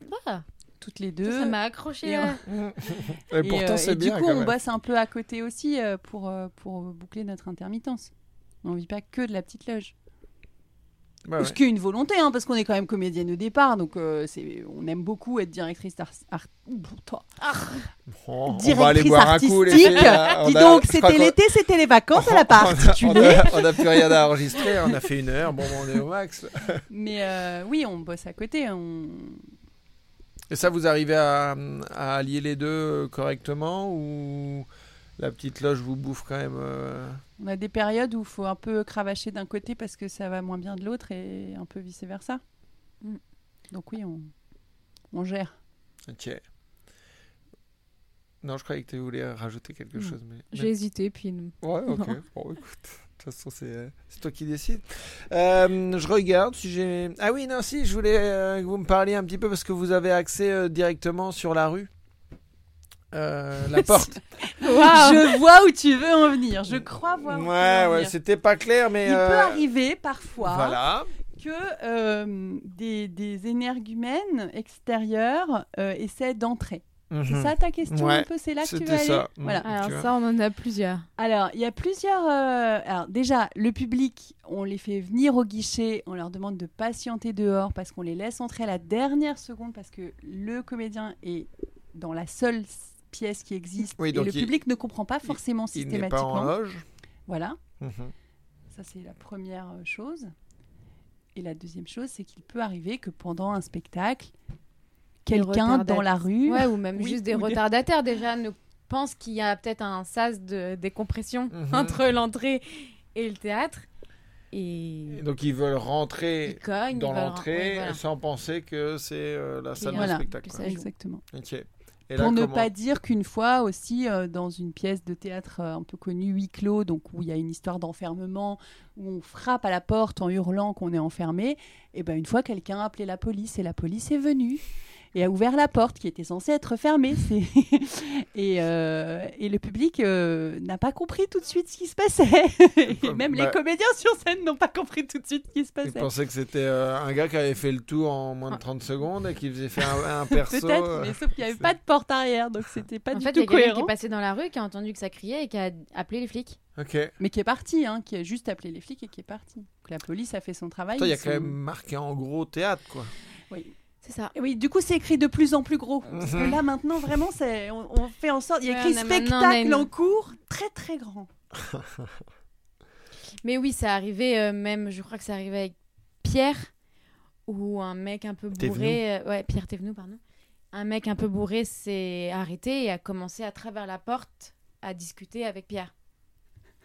Voilà, toutes les deux. ça m'a accroché. Et euh. (laughs) Et, Et, pourtant, euh, c'est et bien. Du coup, quand on même. bosse un peu à côté aussi euh, pour, euh, pour boucler notre intermittence. On vit pas que de la petite loge. Ouais, ouais. Ce qui est une volonté, hein, parce qu'on est quand même comédienne au départ, donc euh, c'est, on aime beaucoup être directrice art- art- Ouh, toi. Bon, on va Directrice aller boire un coup, les artistique. filles, là. On Dis a- donc, c'était l'été, c'était les vacances, elle a pas on a- articulé. On a, on a plus rien à enregistrer, on a fait une heure, bon, on est au max. (laughs) Mais euh, oui, on bosse à côté. On... Et ça, vous arrivez à, à allier les deux correctement ou la petite loge vous bouffe quand même euh, on a des périodes où il faut un peu cravacher d'un côté parce que ça va moins bien de l'autre et un peu vice-versa. Mm. Donc oui, on, on gère. Ok. Non, je croyais que tu voulais rajouter quelque chose. Mais... J'ai hésité, puis non. Ouais, ok. Non. (laughs) Bon, écoute, de toute façon, c'est euh, toi qui décides. Euh, je regarde si j'ai. Ah oui, non, si, je voulais euh, que vous me parliez un petit peu parce que vous avez accès euh, directement sur la rue. Euh, la porte. (laughs) Je vois où tu veux en venir. Je crois voir où tu veux ouais, ouais, c'était pas clair, mais. Il euh, peut arriver parfois Voilà. que euh, des, des énergumènes extérieurs euh, essaient d'entrer. C'est Mhm. ça ta question Ouais, un peu? C'est là que tu veux c'était aller? Ça. Voilà. Alors ça, on en a plusieurs. Alors, il y a plusieurs. euh, Alors, déjà, le public, on les fait venir au guichet, on leur demande de patienter dehors parce qu'on les laisse entrer à la dernière seconde parce que le comédien est dans la seule pièce qui existe Oui, et donc le il- public ne comprend pas forcément Il n'est pas systématiquement. en loge. Voilà, Mhm. ça c'est la première euh, chose. Et la deuxième chose, c'est qu'il peut arriver que pendant un spectacle, quelqu'un dans la rue. Ouais, ou même (laughs) Oui, juste des retardataires déjà ne pensent qu'il y a peut-être un sas de décompression Mhm. entre l'entrée et le théâtre. Et donc ils veulent rentrer ils cognent. dans l'entrée voilà. sans penser que c'est euh, la salle Voilà. de spectacle. Ça. Exactement. Ok. Et Pour là, ne comment- pas dire qu'une fois aussi, euh, dans une pièce de théâtre euh, un peu connue, huis clos, donc où il y a une histoire d'enfermement, où on frappe à la porte en hurlant qu'on est enfermé, et ben une fois quelqu'un a appelé la police et la police est venue et a ouvert la porte qui était censée être fermée. (laughs) C'est- et, euh, et le public euh, n'a pas compris tout de suite ce qui se passait. (laughs) et même Bah- les comédiens sur scène n'ont pas compris tout de suite ce qui se Ils passait. pensaient que c'était euh, un gars qui avait fait le tour en moins de 30 secondes et qui faisait faire un, un (laughs) perso. Peut-être, mais sauf qu'il n'y avait c'est- pas de porte arrière, donc c'était pas en du fait, il y tout a quelqu'un qui cohérent. est passé dans la rue, qui a entendu que ça criait et qui a appelé les flics. Ok. Mais qui est parti, hein, qui a juste appelé les flics et qui est parti. Donc la police a fait son travail. Il y a ils quand même marqué en gros théâtre, quoi. Oui. C'est ça. Et oui, du coup, c'est écrit de plus en plus gros. Parce que Mhm. là, maintenant, vraiment, c'est, on, on fait en sorte. Il y a Ouais, écrit on a spectacle une- en cours, très très grand. (laughs) Mais oui, ça arrivait euh, même, je crois que ça arrivait avec Pierre, ou un mec un peu bourré. euh, ouais, Pierre Thévenoud, pardon. Un mec un peu bourré s'est arrêté et a commencé à travers la porte à discuter avec Pierre.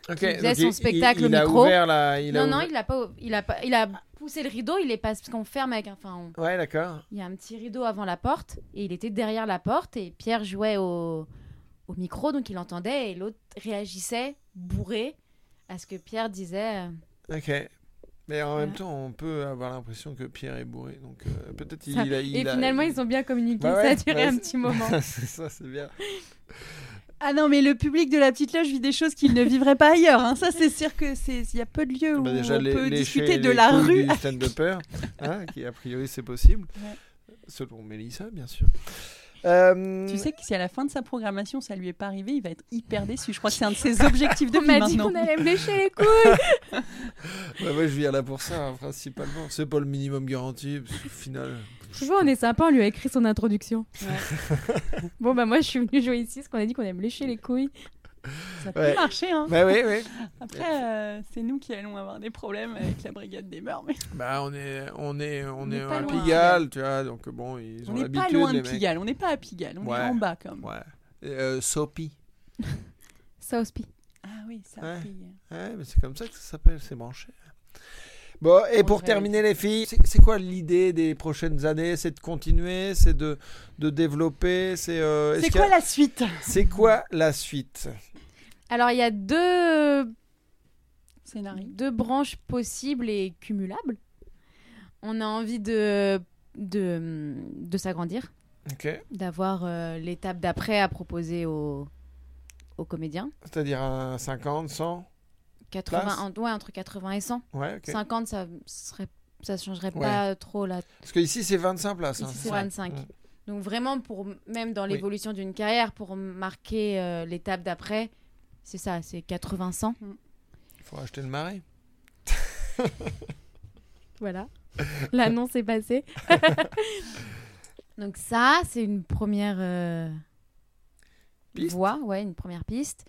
Ok. faisait donc son il- spectacle il, au il a micro. ouvert la. Il a non, non, il a pas, il a pas, il a poussé le rideau. Il est pas parce qu'on ferme avec, enfin, on- Ouais, d'accord. il y a un petit rideau avant la porte et il était derrière la porte et Pierre jouait au, au micro donc il entendait et l'autre réagissait bourré à ce que Pierre disait. euh, Ok. Mais en même temps, on peut avoir l'impression que Pierre est bourré. Donc euh, peut-être il, Ça- a. il et a- finalement, il- ils ont bien communiqué. Bah ça a duré ouais, un petit moment. (laughs) ça, c'est bien. Ah non, mais le public de la petite loge vit des choses qu'il ne vivrait pas ailleurs. hein. Ça, (laughs) c'est sûr que c'est. Il y a peu de lieux où Bah, déjà, on les- peut discuter de la rue. du stand-upper, hein, (laughs) qui a priori c'est possible. Ouais. Selon Mélissa, bien sûr. Euh, Tu sais que si à la fin de sa programmation ça lui est pas arrivé, il va être hyper déçu. Je crois que c'est un de (laughs) ses objectifs de On vie m'a dit maintenant. qu'on allait me lécher les couilles. bah, moi, je viens là pour ça, hein, principalement. C'est pas le minimum garanti, parce qu'au final. Tu vois, on est sympa, on lui a écrit son introduction. (laughs) bon, bah moi, je suis venue jouer ici parce qu'on a dit qu'on allait me lécher les couilles. Ça peut Ouais. marcher. Hein. Bah oui, oui. Après, euh, c'est nous qui allons avoir des problèmes avec la brigade des mœurs. Mais Bah, on est, on est, on, On est, n'est à loin, Pigalle, tu vois, donc bon, ils on ont n'est l'habitude. pas loin de mecs. Pigalle. On n'est pas à Pigalle. On Ouais. est en bas quand même. Ouais. Euh, Sopi. (laughs) Sauce Ah oui, oui. Ouais, mais c'est comme ça que ça s'appelle, c'est branché. Bon, et pour terminer, les filles, c'est quoi l'idée des prochaines années? C'est de continuer? C'est de, de développer? C'est euh, C'est a- quoi la suite? C'est quoi la suite? Alors, il y a deux, Scénario. deux branches possibles et cumulables. On a envie de, de, de s'agrandir, d'avoir euh, l'étape d'après à proposer aux, aux comédiens. C'est-à-dire un 50, 100 80, ouais, entre 80 et 100. Ouais, ok. 50, ça serait ça changerait Ouais. pas trop là. Parce que ici c'est 25 places. hein, Ici, c'est c'est ça 25. Mm. Donc vraiment pour même dans Oui. l'évolution d'une carrière pour marquer euh, l'étape d'après, c'est ça, c'est 80 100. Il faut acheter le marais. (laughs) Voilà. L'annonce est passée. (laughs) Donc ça, c'est une première euh, Piste? voie, ouais, une première piste.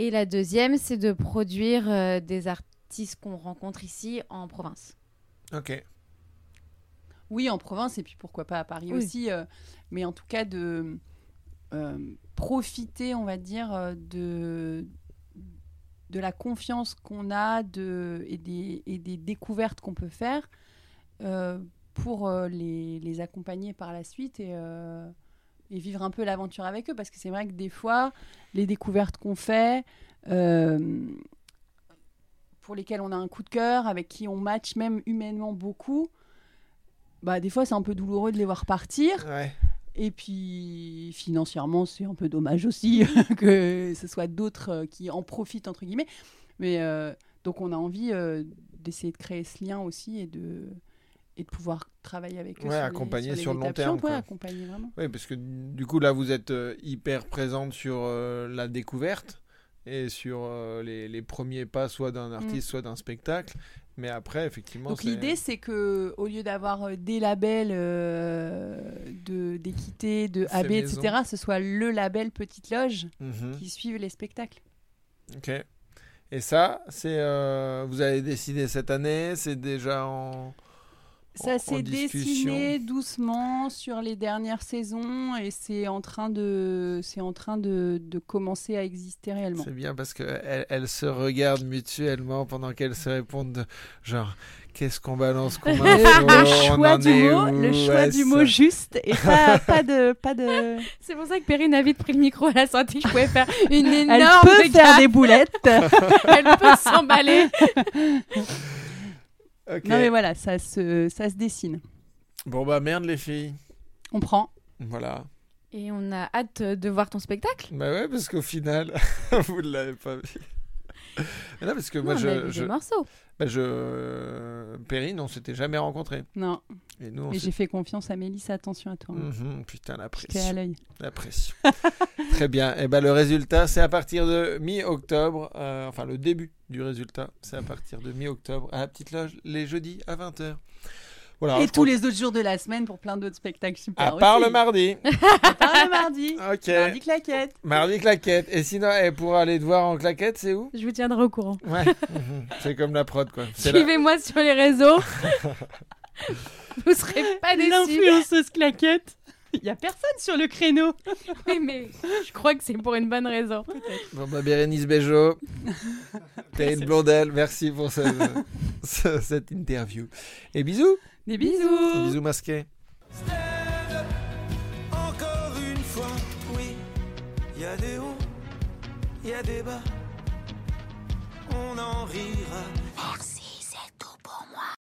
Et la deuxième, c'est de produire euh, des artistes qu'on rencontre ici en province. Ok. Oui, en province et puis pourquoi pas à Paris Oui. aussi. euh, mais en tout cas, de euh, profiter, on va dire, de, de la confiance qu'on a de, et, des, et des découvertes qu'on peut faire euh, pour euh, les, les accompagner par la suite et, euh, et vivre un peu l'aventure avec eux. Parce que c'est vrai que des fois, les découvertes qu'on fait, euh, pour lesquelles on a un coup de cœur, avec qui on match même humainement beaucoup, bah, des fois c'est un peu douloureux de les voir partir. Ouais. Et puis financièrement, c'est un peu dommage aussi (laughs) que ce soit d'autres euh, qui en profitent, entre guillemets. Mais euh, donc on a envie euh, d'essayer de créer ce lien aussi et de, et de pouvoir travailler avec eux. Ouais, sur accompagner les sur le long terme, suivantes. Ouais, quoi. accompagner vraiment? Oui, parce que du coup, là, vous êtes euh, hyper présente sur euh, la découverte et sur euh, les, les premiers pas, soit d'un artiste, soit d'un spectacle. Mais après, effectivement, Mm. Donc l'idée, c'est que au lieu d'avoir des labels euh, de d'équité, de AB, maison. etc., ce soit le label Petite Loge Mhm. qui suive les spectacles. Ok. Et ça, c'est euh, vous avez décidé cette année, c'est déjà en. Ça s'est dessiné doucement sur les dernières saisons et c'est en train de, c'est en train de, de commencer à exister réellement. C'est bien parce qu'elles elles se regardent mutuellement pendant qu'elles se répondent de, genre qu'est-ce qu'on balance (laughs) info, le on choix du mot, où, le choix ouais, du ça. mot juste et pas, (laughs) pas de, pas de. C'est pour ça que Perrine a vite pris le micro. Elle a senti que je pouvais faire une énorme Elle peut faire des boulettes. (laughs) Elle peut s'emballer. Non mais voilà, ça se, ça se dessine. Bon bah merde les filles. On prend. Voilà. Et on a hâte de voir ton spectacle. Bah ouais parce qu'au final (laughs) vous ne l'avez pas vu. Mais non parce que moi Non, je, je, des morceaux. je Perrine on s'était jamais rencontrés Non. et nous on j'ai fait confiance à Mélisse. Attention à toi. hein. Mhm, putain la J'étais à pression. l'œil. La pression. (laughs) Très bien. Et ben le résultat, c'est à partir de mi-octobre. euh, enfin, le début du résultat, c'est à partir de mi-octobre à la petite loge, les jeudis à 20h. Voilà. Et tous crois- les autres jours de la semaine pour plein d'autres spectacles super. À part aussi. le mardi. (laughs) À part le mardi. (laughs) Ok. Mardi claquette. Mardi claquette. Et sinon, et pour aller te voir en claquette, c'est où? Je vous tiendrai au courant. Ouais. (laughs) C'est comme la prod, quoi. Suivez-moi sur les réseaux. vous serez pas déçus. L'influenceuse claquette. Il y a personne sur le créneau. Oui, mais je crois que c'est pour une bonne raison. Bon, bah, Bérénice Bejo. Perrine Blondel, merci pour ce- ce- cette interview. Et bisous. Des bisous. Bisous masqués. Stand up, encore une fois, oui. Y a des hauts, y a des bas. On en rira